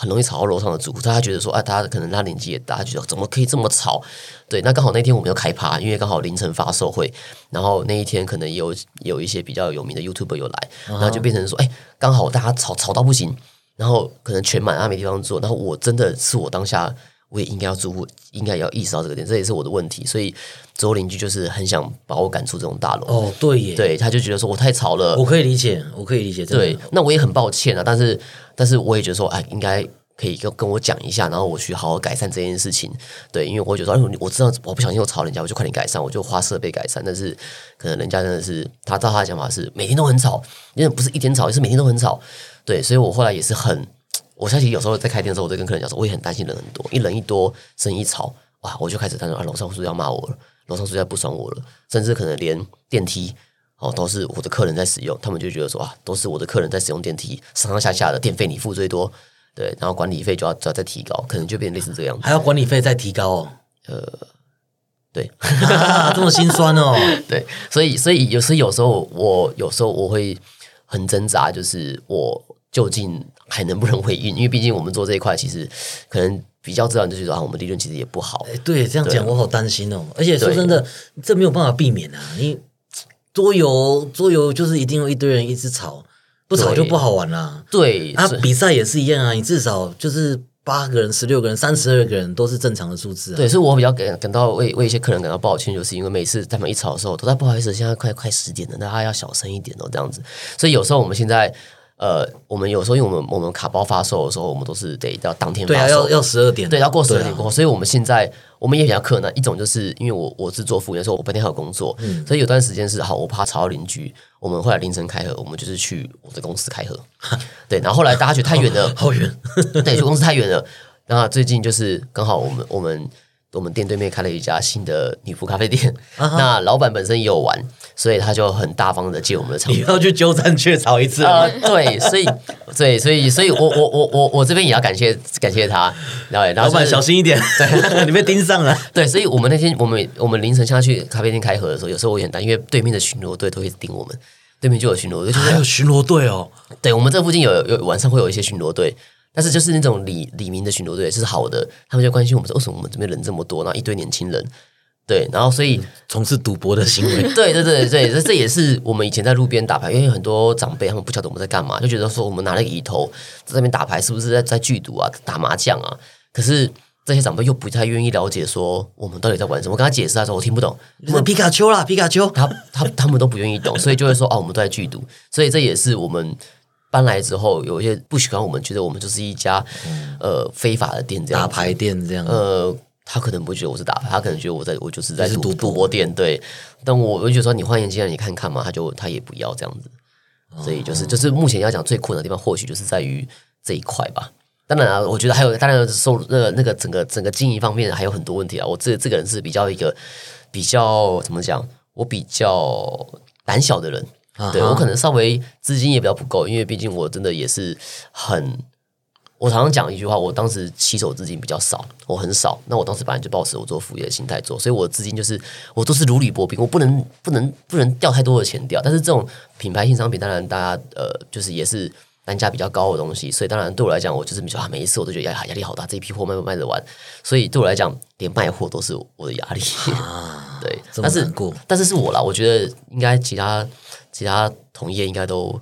很容易吵到楼上的住户，大家觉得说，啊，大家可能他年纪也大，他觉得怎么可以这么吵？对，那刚好那天我们要开趴，因为刚好凌晨发售会，然后那一天可能也有有一些比较有名的 YouTuber 有来，然后就变成说，哎，刚好大家吵吵到不行，然后可能全满，他没地方坐，然后我真的是我当下我也应该要住户，应该也要意识到这个点，这也是我的问题，所以左右邻居就是很想把我赶出这种大楼，哦，对耶，，对，他就觉得说我太吵了，我可以理解，我可以理解，对，那我也很抱歉啊，但是但是我也觉得说，哎，应该可以跟跟我讲一下，然后我去好好改善这件事情。对，因为我觉得说，哎，我知道我不小心又吵人家，我就快点改善，我就花设备改善。但是可能人家真的是他照他的想法是每天都很吵，因为不是一天吵，也是每天都很吵。对，所以我后来也是很，我相信有时候在开店的时候，我就跟客人讲说，我也很担心人很多，一人一多，生意一吵，哇，我就开始担心啊，楼上是不是要骂我了？楼上是不是要不爽我了？甚至可能连电梯。哦，都是我的客人在使用，他们就觉得说啊，都是我的客人在使用电梯，上上下下的电费你付最多，对，然后管理费就要就要再提高，可能就变成类似这个样子。还要管理费再提高哦，呃对啊，这么心酸哦，*laughs* 对，所以所以有时有时候我有时候我会很挣扎，就是我究竟还能不能回应？因为毕竟我们做这一块，其实可能比较自然就觉得啊，我们利润其实也不好。哎，对，这样讲我好担心哦。而且说真的，这没有办法避免啊。你桌游桌游就是一定有一堆人一直吵，不吵就不好玩啦。对，啊，比赛也是一样啊，你至少就是八个人、十六个人、三十二个人都是正常的数字啊。对，所以我比较感感到为为一些客人感到抱歉，就是因为每次他们一吵的时候，都在不好意思，现在快快十点了，大家要小声一点哦，这样子。所以有时候我们现在。呃，我们有时候因为我们我们卡包发售的时候，我们都是得到当天对啊，发售，要要十二点，对，要过十二点过后，所以我们现在我们也比较困难。一种就是因为我我是做服务员，所以我白天还有工作，嗯所以有段时间是好，我怕吵到邻居，我们后来凌晨开盒，我们就是去我的公司开盒。*laughs* 对，然后后来大家觉得太远了，*laughs* 好远，*laughs* 对，去公司太远了。那最近就是刚好我们我们我们店对面开了一家新的女仆咖啡店，啊那老板本身也有玩，所以他就很大方的借我们的场地你。要去鸠占鹊巢一次啊。呃，对，所以，*laughs* 对，所以，所以我我我我我这边也要感谢感谢他，然后，老板小心一点，*laughs* *laughs* 你被盯上了。对，所以我们那天我们我们凌晨下去咖啡店开盒的时候，有时候我也很担，因为对面的巡逻队都会盯我们，对面就有巡逻队，就是还有巡逻队哦，对我们这附近有有晚上会有一些巡逻队，但是就是那种李李明的巡逻队是好的，他们就关心我们说为什么我们这边人这么多，然后一堆年轻人，对，然后所以从事赌博的行为。对对对对，这这也是我们以前在路边打牌，因为很多长辈他们不晓得我们在干嘛，就觉得说我们拿了个椅头在那边打牌，是不是在在剧毒啊、打麻将啊？可是这些长辈又不太愿意了解说我们到底在玩什么。我跟他解释，他说我听不懂，就是皮卡丘啦，皮卡丘。他他他们都不愿意懂，所以就会说哦，我们都在剧毒，所以这也是我们搬来之后有一些不喜欢我们，觉得我们就是一家、呃非法的店这样。打牌店这样，呃，他可能不觉得我是打牌，他可能觉得我在我就是在赌赌博店对。但我我就觉得说你换眼镜让你看看嘛，他就他也不要这样子，所以就是就是目前要讲最困难的地方，或许就是在于这一块吧。当然啊，我觉得还有，当然收入那个那个整个整个经营方面还有很多问题啊。我这这个人是比较一个比较怎么讲，我比较胆小的人，啊对我可能稍微资金也比较不够，因为毕竟我真的也是很，我常常讲一句话，我当时起手资金比较少，我很少，那我当时本来就抱持我做副业的心态做，所以我资金就是我都是如履薄冰，我不能不能不能掉太多的钱掉，但是这种品牌性商品，当然大家呃就是也是。单价比较高的东西，所以当然对我来讲，我就是啊，每一次我都觉得压压力好大，这一批货卖不卖得完，所以对我来讲，连卖货都是我的压力。*laughs* 对，啊对但是但是是我啦，我觉得应该其他其他同业应该都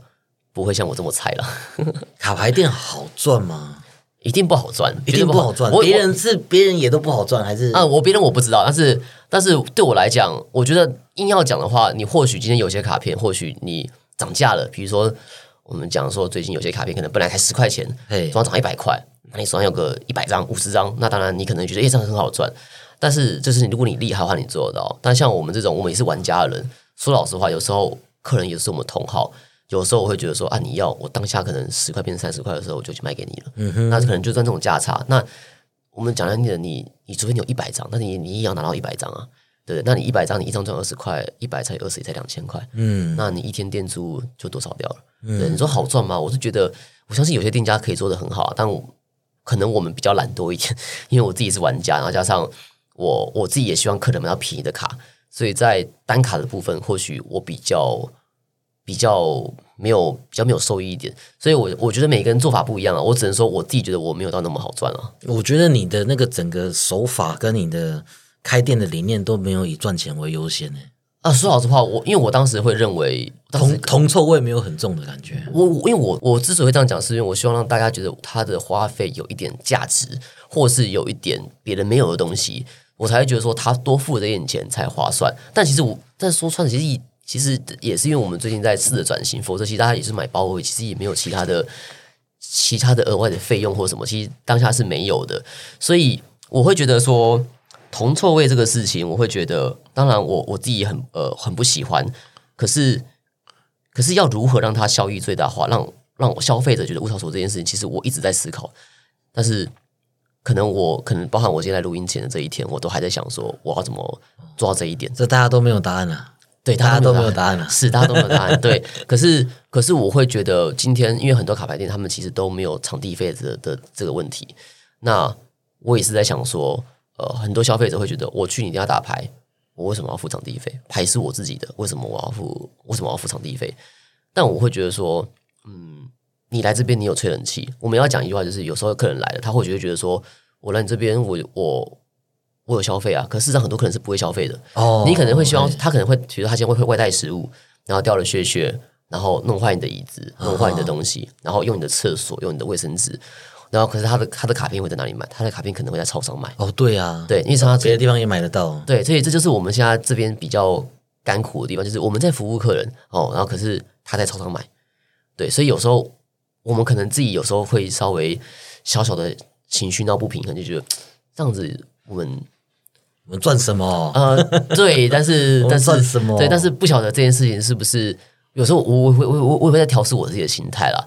不会像我这么菜了，*laughs* *laughs* 卡牌店好赚吗？一定不好赚，一定不好赚。我别人是别人也都不好赚，还是啊，我别人我不知道，但是但是对我来讲，我觉得硬要讲的话，你或许今天有些卡片，或许你涨价了，比如说我们讲说最近有些卡片可能本来才十块钱，嘿突然涨一百块，那你手上有个一百张、五十张，那当然你可能觉得诶这样很好赚，但是就是你如果你厉害的话，你做得到。但像我们这种我们也是玩家的人，说老实话，有时候客人也是我们同好。有时候我会觉得说啊，你要我当下可能十块变成三十块的时候，我就去卖给你了。嗯哼，那可能就赚这种价差。那我们讲难听的，你你除非你有一百张，那你你也要拿到一百张啊，对不对？那你一百张，你一张赚二十块，一百乘以二十也才两千块，嗯，那你一天店租就多少掉了？对，你说好赚吗？我是觉得，我相信有些店家可以做的很好啊，但我可能我们比较懒惰一点，因为我自己是玩家，然后加上我我自己也希望客人买到便宜的卡，所以在单卡的部分，或许我比较比较没有比较没有受益一点，所以我我觉得每个人做法不一样啊，我只能说我自己觉得我没有到那么好赚啊。我觉得你的那个整个手法跟你的开店的理念都没有以赚钱为优先呢，啊，说老实话，我因为我当时会认为，铜铜臭味没有很重的感觉。我我因为我我之所以会这样讲，是因为我希望让大家觉得它的花费有一点价值，或是有一点别人没有的东西，我才会觉得说他多付了这点钱才划算。但其实我但说穿了，其实其实也是因为我们最近在试着转型，否则其实大家也是买包而已，其实也没有其他的其他的额外的费用或什么，其实当下是没有的。所以我会觉得说铜臭味这个事情，我会觉得，当然我我自己很呃很不喜欢，可是可是要如何让它效益最大化，让让我消费者觉得无超所这件事情，其实我一直在思考，但是可能我可能包含我现在录音前的这一天，我都还在想说我要怎么做到这一点。这大家都没有答案啊。对，大家都没有答答案了是大家都没有答案。对，可是可是我会觉得今天，因为很多卡牌店他们其实都没有场地费的的这个问题，那我也是在想说，呃，很多消费者会觉得，我去你家打牌，我为什么要付场地费？牌是我自己的，为什么我要付？为什么要付场地费？但我会觉得说，嗯，你来这边你有吹冷气，我们要讲一句话，就是有时候客人来了，他会觉得觉得说，我来你这边，我我我有消费啊，可事实上很多客人是不会消费的。哦你可能会希望他可能会觉得他今天会会外带食物，然后掉了屑屑，然后弄坏你的椅子，弄坏你的东西，然后用你的厕所，用你的卫生纸，然后可是他的他的卡片会在哪里买？他的卡片可能会在超商买，哦，对啊，对，因为他别的地方也买得到。对，所以这就是我们现在这边比较干苦的地方，就是我们在服务客人哦，然后可是他在超商买，对，所以有时候我们可能自己有时候会稍微小小的情绪闹不平衡，就觉得这样子我们我们赚什么？呃对，*laughs* 但是但是赚什么对，但是不晓得这件事情是不是有时候我我我我我我也会在调试我自己的心态啦。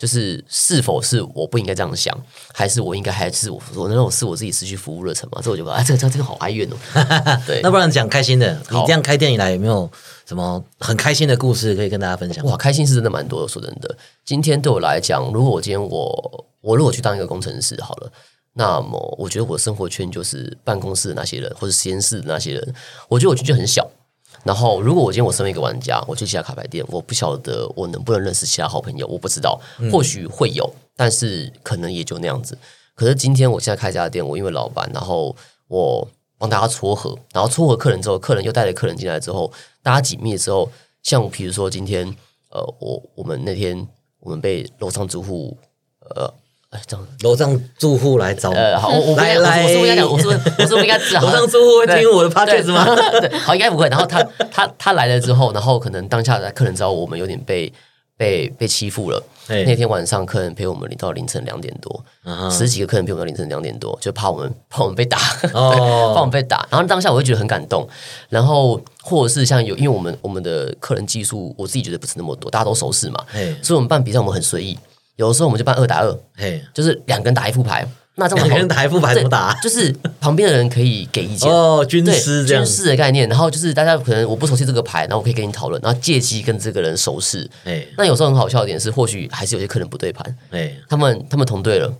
就是是否是我不应该这样想，还是我应该还是我我那种是我自己失去服务热忱嘛？这我就觉得哎，这个这个这个好哀怨哦。*laughs* 对，那不然讲开心的，你这样开店以来有没有什么很开心的故事可以跟大家分享？哇，开心是真的蛮多的。说真的，今天对我来讲，如果我今天我我如果去当一个工程师好了，那么我觉得我的生活圈就是办公室的那些人，或者实验室的那些人，我觉得我圈圈很小。然后，如果我今天我身为一个玩家，我去其他卡牌店，我不晓得我能不能认识其他好朋友，我不知道，或许会有，但是可能也就那样子。可是今天我现在开这家店，我因为老板，然后我帮大家撮合，然后撮合客人之后，客人又带了客人进来之后，大家紧密之后，像比如说今天，呃，我我们那天我们被楼上住户，呃，哎，这样，楼上住户来找，呃，好，我我来我是不应该讲，我是不是我是不应该知道楼上住户会听我的 podcast 吗？对，好，应该不会。然后他他他来了之后，然后可能当下的客人知道我们有点被被被欺负了。那天晚上客人陪我们到凌晨两点多，十几个客人陪我们到凌晨两点多，就怕我们怕我们被打，*laughs* 怕我们被打。然后当下我会觉得很感动。然后或者是像有，因为我们我们的客人技术，我自己觉得不是那么多，大家都熟识嘛，所以我们办比赛我们很随意。有的时候我们就办二打二，嘿，就是两个人打一副牌。那这样两个人打一副牌怎么打？对就是旁边的人可以给意见。*laughs* 哦，军对师这样。军，师的概念，然后就是大家可能我不熟悉这个牌，然后我可以跟你讨论，然后借机跟这个人熟识。哎那有时候很好笑的点是，或许还是有些客人不对盘，哎他们他们同队了，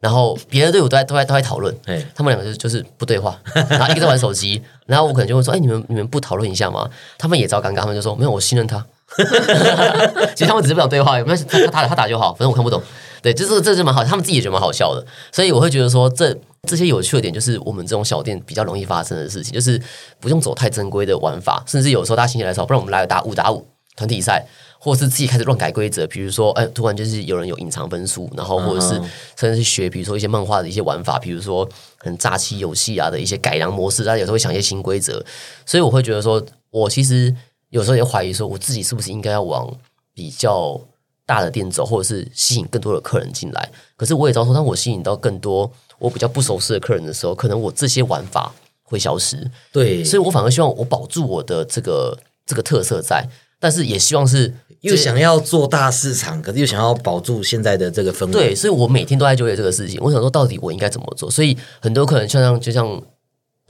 然后别的队伍都在都在都在讨论，哎，他们两个就就是不对话，然后一个在玩手机，*laughs* 然后我可能就会说，哎，你们你们不讨论一下吗？他们也知道尴尬，他们就说没有，我信任他。*laughs* 其实他们只是不想对话，有没有？他他打他打就好，反正我看不懂。对，就是这是蛮好，他们自己也觉得蛮好笑的，所以我会觉得说这这些有趣的点，就是我们这种小店比较容易发生的事情，就是不用走太正规的玩法，甚至有时候大家心血来潮，不然我们来打五打五团体赛，或是自己开始乱改规则，比如说，哎，突然就是有人有隐藏分数，然后或者是嗯甚至是学，比如说一些漫画的一些玩法，比如说可能诈欺游戏啊的一些改良模式，大家有时候会想一些新规则，所以我会觉得说，我其实有时候也怀疑说，我自己是不是应该要往比较大的店走，或者是吸引更多的客人进来。可是我也知道说，当我吸引到更多我比较不熟悉的客人的时候，可能我这些玩法会消失。对，所以我反而希望我保住我的这个这个特色在，但是也希望是又想要做大市场，可是又想要保住现在的这个氛围。对，所以我每天都在纠结这个事情。我想说，到底我应该怎么做？所以很多客人就像就像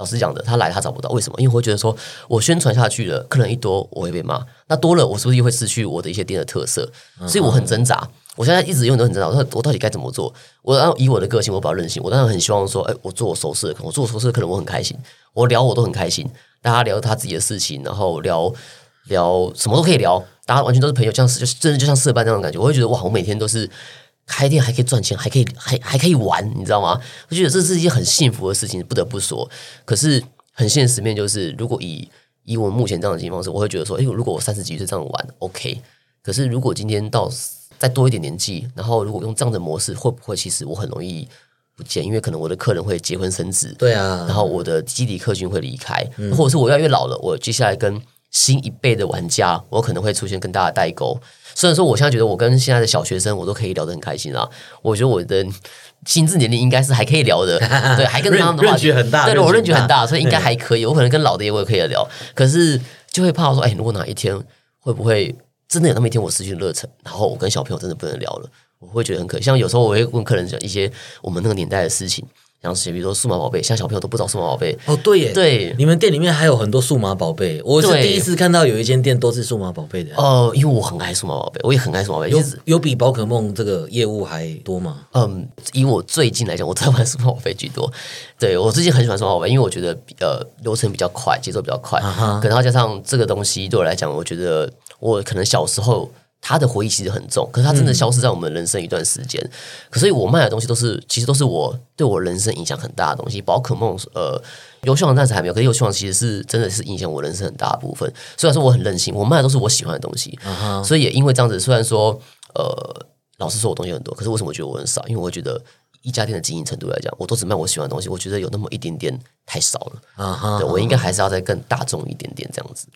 老师讲的，他来他找不到，为什么？因为我会觉得说，我宣传下去了，客人一多我会被骂，那多了我是不是又会失去我的一些店的特色？所以我很挣扎。我现在一直永远都很挣扎，我我到底该怎么做？我然后以我的个性，我比较任性，我当然很希望说，哎，我做我熟识的客人，我做我熟识的客人，我很开心，我聊我都很开心，大家聊他自己的事情，然后聊聊什么都可以聊，大家完全都是朋友，这样是就真的就像社办那种感觉，我会觉得哇，我每天都是开店还可以赚钱，还可以还还可以玩，你知道吗？我觉得这是一件很幸福的事情，不得不说。可是很现实面就是，如果以以我们目前这样的情况是，我会觉得说，哎，如果我三十几岁这样玩，OK。可是如果今天到再多一点年纪，然后如果用这样的模式，会不会其实我很容易不见？因为可能我的客人会结婚生子，对啊，然后我的基底客群会离开，或者是我越来越老了，我接下来跟新一辈的玩家，我可能会出现更大的代沟。虽然说我现在觉得我跟现在的小学生我都可以聊得很开心啊，我觉得我的心智年龄应该是还可以聊的，*laughs* 对，还跟他们的话很大对，我认知很大所以应该还可以。我可能跟老的也我也可以聊，可是就会怕说，哎，如果哪一天会不会真的有那么一天我失去热忱，然后我跟小朋友真的不能聊了，我会觉得很可惜。像有时候我会问客人讲一些我们那个年代的事情，像是比如说数码宝贝，现在小朋友都不知道数码宝贝，哦，对耶，对你们店里面还有很多数码宝贝，我是第一次看到有一间店都是数码宝贝的。哦，因为我很爱数码宝贝，我也很爱数码宝贝。有，有比宝可梦这个业务还多吗？嗯，以我最近来讲，我在玩数码宝贝居多。对我最近很喜欢数码宝贝，因为我觉得呃流程比较快，节奏比较快。可能再加上这个东西对我来讲，我觉得我可能小时候他的回忆其实很重，可是他真的消失在我们人生一段时间。可所以我卖的东西都是，其实都是我对我人生影响很大的东西。宝可梦，呃，游戏王暂时还没有，可是游戏王其实是真的是影响我人生很大的部分。虽然说我很任性，我卖的都是我喜欢的东西，所以也因为这样子，虽然说呃，老师说我东西很多，可是为什么我觉得我很少？因为我觉得一家店的经营程度来讲，我都只卖我喜欢的东西，我觉得有那么一点点太少了。啊哈对我应该还是要再更大众一点点这样子。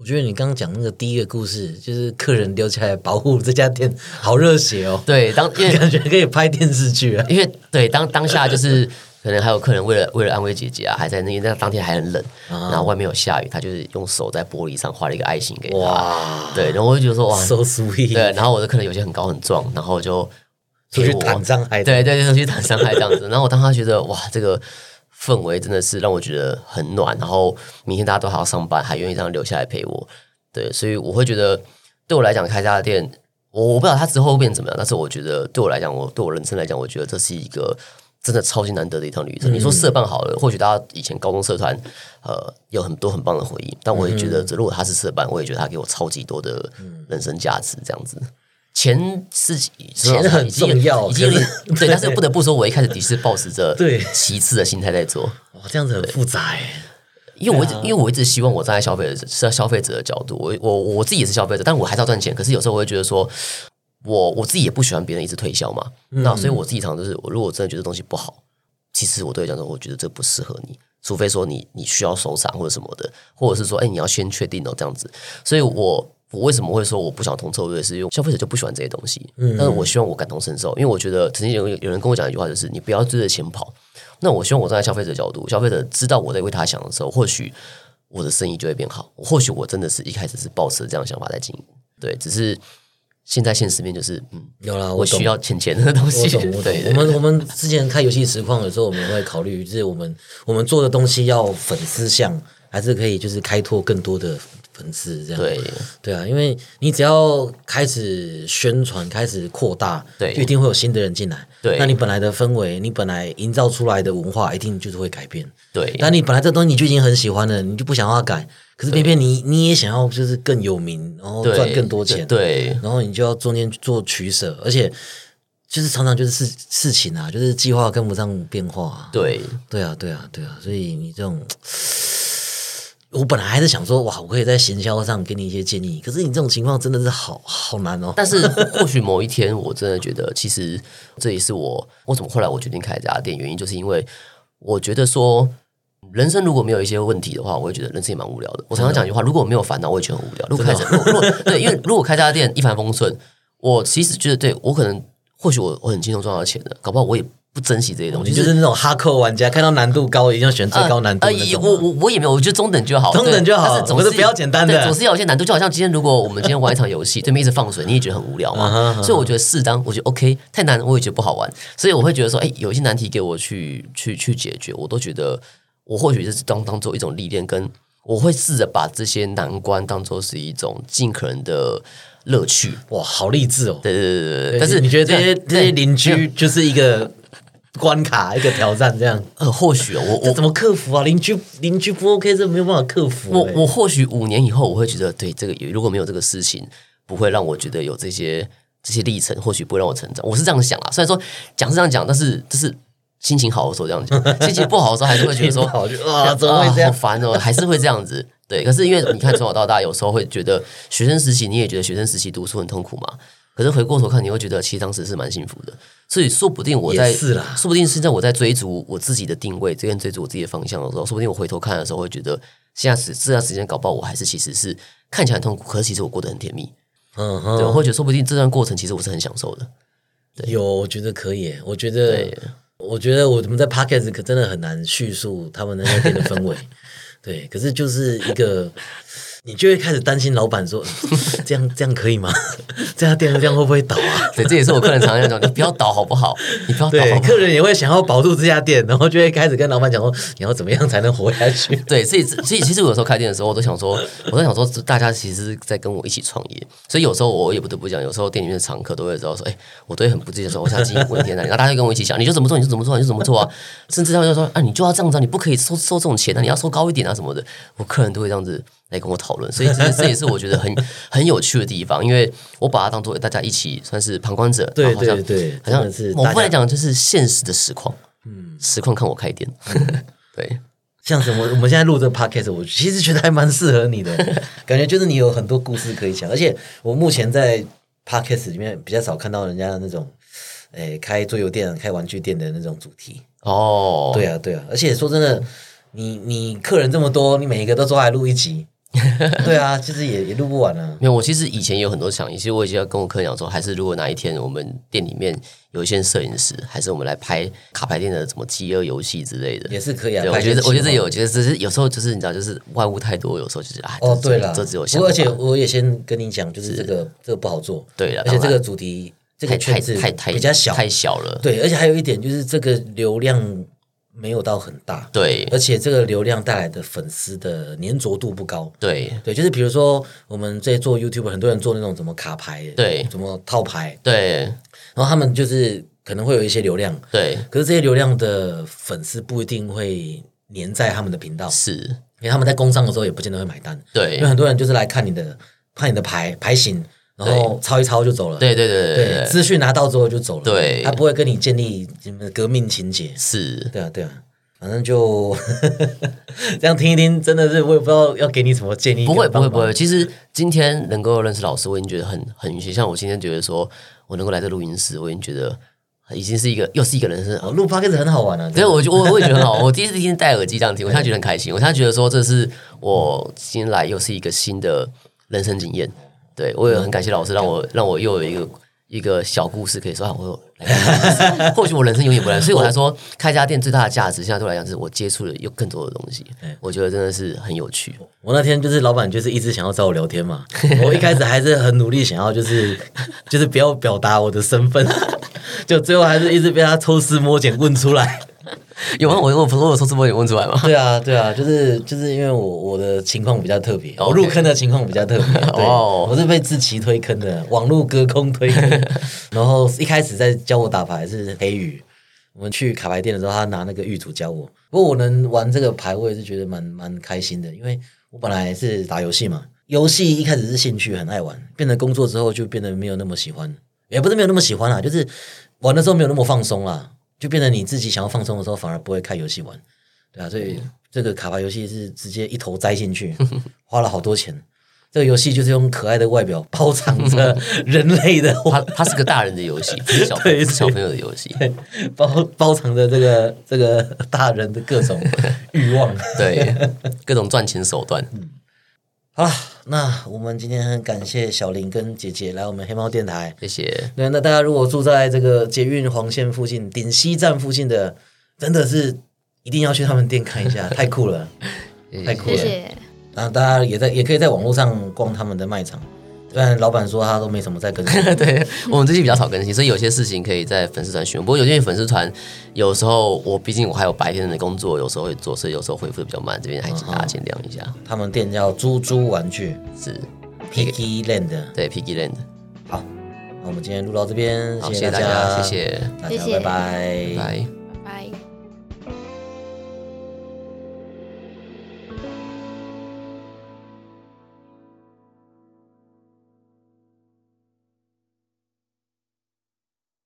我觉得你刚刚讲那个第一个故事，就是客人留下来保护这家店，好热血哦！对，当 *laughs* 因为感觉可以拍电视剧啊。因为对当当下就是可能还有客人为了为了安慰姐姐啊，还在那那当天还很冷，然后外面有下雨，他就是用手在玻璃上画了一个爱心给他。哇对，然后我就觉得说哇，，so sweet，对，然后我的客人有些很高很壮，然后就出去谈伤害，对对对，出去谈伤害这样子。然后我当他觉得哇，这个氛围真的是让我觉得很暖。然后明天大家都还要上班，还愿意这样留下来陪我。对，所以我会觉得对我来讲，开这家店，我我不知道它之后会变怎么样，但是我觉得对我来讲，我对我人生来讲，我觉得这是一个。真的超级难得的一趟旅程。你说社办好了，或许大家以前高中社团，呃，有很多很棒的回忆，但我也觉得，如果他是社办，我也觉得他给我超级多的人生价值，这样子。钱是钱很重要已经是对，但是不得不说，我一开始的确是抱持着 *laughs* 对。其次的心态在做，哇，这样子很复杂哎。因为我一直、因为我一直希望我站在消费者是消费者的角度，我我我自己也是消费者，但我还是要赚钱。可是有时候我会觉得说，我我自己也不喜欢别人一直推销嘛，那所以我自己常常就是，我如果真的觉得东西不好，其实我都会讲说，我觉得这不适合你，除非说你你需要收藏或者什么的，或者是说，哎，你要先确定哦这样子。所以我我为什么会说我不想同策略，是因为消费者就不喜欢这些东西，嗯但是我希望我感同身受，因为我觉得曾经有有人跟我讲一句话，就是你不要追着钱跑。那我希望我站在消费者角度，消费者知道我在为他想的时候，或许我的生意就会变好。或许我真的是一开始是抱持这样的想法在经营，对，只是现在现实面就是，嗯，有了，我需要钱钱的东西我，懂，我懂。对对我们我们之前开游戏实况的时候，我们会考虑，就是我们我们做的东西要粉丝向，还是可以就是开拓更多的粉丝这样。对。对啊，因为你只要开始宣传，开始扩大，对。就一定会有新的人进来。对。那你本来的氛围，你本来营造出来的文化，一定就是会改变。对。但你本来这东西你就已经很喜欢了，你就不想要它改，可是偏偏你你也想要就是更有名，然后赚更多钱，对。然后你就要中间做取舍，而且就是常常就是事事情啊，就是计划跟不上变化、啊。对。对啊，对啊，对啊，所以你这种，我本来还是想说，哇，我可以在行销上给你一些建议，可是你这种情况真的是好好难哦。但是或许某一天，我真的觉得，其实这也是我为什么后来我决定开这家店，原因就是因为我觉得说，人生如果没有一些问题的话，我会觉得人生也蛮无聊的。我常常讲一句话，如果我没有烦恼，我也觉得很无聊。如果开始，如果对，因为如果开这家店一帆风顺，我其实觉得对我可能或许我我很轻松赚到钱的，搞不好我也不珍惜这些东西，就是那种哈扣玩家，看到难度高，一定要选最高难度呃的那种。也我我我也没有，我觉得中等就好，中等就好但是总是不要简单的对总是要有一些难度。就好像今天如果我们今天玩一场游戏，*laughs* 对面一直放水，你也觉得很无聊嗯嘛。所以我觉得适当，我觉得 OK，太难我也觉得不好玩，所以我会觉得说，哎，有一些难题给我去去去解决，我都觉得我或许是当当做一种历练，跟我会试着把这些难关当做是一种尽可能的乐趣。哇，好励志哦！对对对对对对，但是你觉得这些这些邻居就是一个关卡，一个挑战，这样呃，或许哦我我怎么克服啊？邻居邻居不 OK，这没有办法克服、欸我我或许五年以后，我会觉得，对这个如果没有这个事情，不会让我觉得有这些这些历程，或许不会让我成长。我是这样想啊，虽然说讲是这样讲，但是就是心情好的时候这样讲，*laughs* 心情不好的时候还是会觉得说心情不好就啊 *laughs* 怎么会这样啊好烦哦，还是会这样子。对，可是因为你看从小到大，有时候会觉得学生时期，你也觉得学生时期读书很痛苦嘛。可是回过头看，你会觉得其实当时是蛮幸福的，所以说不定我在也是啦说不定现在我在追逐我自己的定位，这边追逐我自己的方向的时候，说不定我回头看的时候会觉得，现在时这段时间搞不好我还是其实是看起来很痛苦，可是其实我过得很甜蜜。嗯对，我哼，会觉得说不定这段过程其实我是很享受的。有，我觉得可以。我觉得对，我觉得我们在 podcast 可真的很难叙述他们那边的氛围。*laughs* 对，可是就是一个，你就会开始担心老板说，*laughs* 这样这样可以吗？*laughs* 这家店这样会不会倒啊？*laughs* 对，这也是我客人常常讲，你不要倒好不好？你不要倒好对，不好客人也会想要保住这家店，然后就会开始跟老板讲说，你要怎么样才能活下去？对，所以所以其实我有时候开店的时候，我都想说，我在想说，大家其实是在跟我一起创业，所以有时候我也不得不讲，有时候店里面的常客都会知道说，哎，我都会很不自觉地说，我现在经营问题在哪里？然后大家就跟我一起想，你就怎么做，你就怎么做，你就怎么做啊？甚至他们就说，啊，你就要这样子啊，你不可以收收这种钱啊，你要收高一点啊什么的。我客人都会这样子来跟我讨论，所以这这也是我觉得很很有趣的地方，因为我把它当做大家一起算是旁观者，对对对，好像是某部分来讲就是现实的实况，嗯，实况看我开店，*laughs* 对，像什么，我们现在录这个 podcast，我其实觉得还蛮适合你的，*laughs* 感觉就是你有很多故事可以讲，而且我目前在 podcast 里面比较少看到人家那种，诶、开桌游店、开玩具店的那种主题。哦，对啊，对啊，而且说真的，你你客人这么多，你每一个都抓来录一集，*laughs* 对啊，其实也也录不完啊。没有，我其实以前也有很多想，其实我已经要跟我客人讲说，还是如果哪一天我们店里面有一些摄影师，还是我们来拍卡牌店的什么饥饿游戏之类的，也是可以啊。我觉得我觉得有，觉得只是有时候就是你知道，就是外物太多，有时候就是啊，哦，这对了，这只有不过而且我也先跟你讲，就是这个这个不好做，对了，而且这个主题这个太太圈子太太比较小，太小了，对，而且还有一点就是这个流量没有到很大，对。而且这个流量带来的粉丝的粘着度不高。对。对，就是比如说我们在做 YouTube，很多人做那种什么卡牌，对。怎么套牌，对。然后他们就是可能会有一些流量，对，可是这些流量的粉丝不一定会粘在他们的频道，是，因为他们在工商的时候也不见得会买单，因为很多人就是来看你的看你的牌牌型，然后抄一抄就走了。对对对对对，资讯拿到之后就走了。对他不会跟你建立什么革命情节。是，对啊，对啊，反正就 *laughs* 这样听一听，真的是我也不知道要给你什么建议。不会不会不会。其实今天能够认识老师，我已经觉得很很运气。像我今天觉得说我能够来这录音室，我已经觉得已经是一个又是一个人生。哦，录 podcast 很好玩啊。对，我就我我也觉得很好。*laughs* 我第一次听戴耳机这样听，我现在觉得很开心。我现在觉得说这是我今天来又是一个新的人生经验。对我也很感谢老师，让我让我又有一个一个小故事可以说啊，我 *laughs* 或许我人生永远不来，所以我才说开家店最大的价值，现在对我来讲，是我接触了有更多的东西。我觉得真的是很有趣。我那天就是老板就是一直想要找我聊天嘛，我一开始还是很努力想要就是就是不要表达我的身份，*laughs* 就最后还是一直被他抽丝剥茧问出来。*laughs* 有问？我我我有说直播有问出来吗？对啊，对啊，就是就是因为我我的情况比较特别，我入坑的情况比较特别，对，哦我是被志奇推坑的，网络隔空推坑。然后一开始在教我打牌是黑羽，我们去卡牌店的时候，他拿那个玉组教我。不过我能玩这个牌，我也是觉得蛮蛮开心的，因为我本来是打游戏嘛，游戏一开始是兴趣，很爱玩，变成工作之后就变得没有那么喜欢，也不是没有那么喜欢啦，就是玩的时候没有那么放松啦，就变成你自己想要放松的时候，反而不会开游戏玩。对啊，所以这个卡牌游戏是直接一头栽进去，花了好多钱。这个游戏就是用可爱的外表包藏着 *laughs* 人类的它它是个大人的游戏，不是小 *laughs* 对不是小朋友的游戏。包包藏着这个这个大人的各种欲望。对，各种赚钱手段。好了，那我们今天很感谢小林跟姐姐来我们黑猫电台。谢谢。那，那大家如果住在这个捷运黄线附近、顶西站附近的，真的是一定要去他们店看一下，*laughs* 太酷了，太酷了。谢谢。然后大家也在也可以在网络上逛他们的卖场，虽然老板说他都没什么在更新。*laughs* 对我们最近比较少更新，所以有些事情可以在粉丝团询问。不过有些粉丝团有时候我毕竟我还有白天的工作，有时候会做，所以有时候回复的比较慢，这边还请大家见谅一下。他们店叫猪猪玩具是 Piggy Land。对 Piggy Land，好，那我们今天录到这边，好，谢谢谢大家，家，谢谢，大家，拜。拜拜。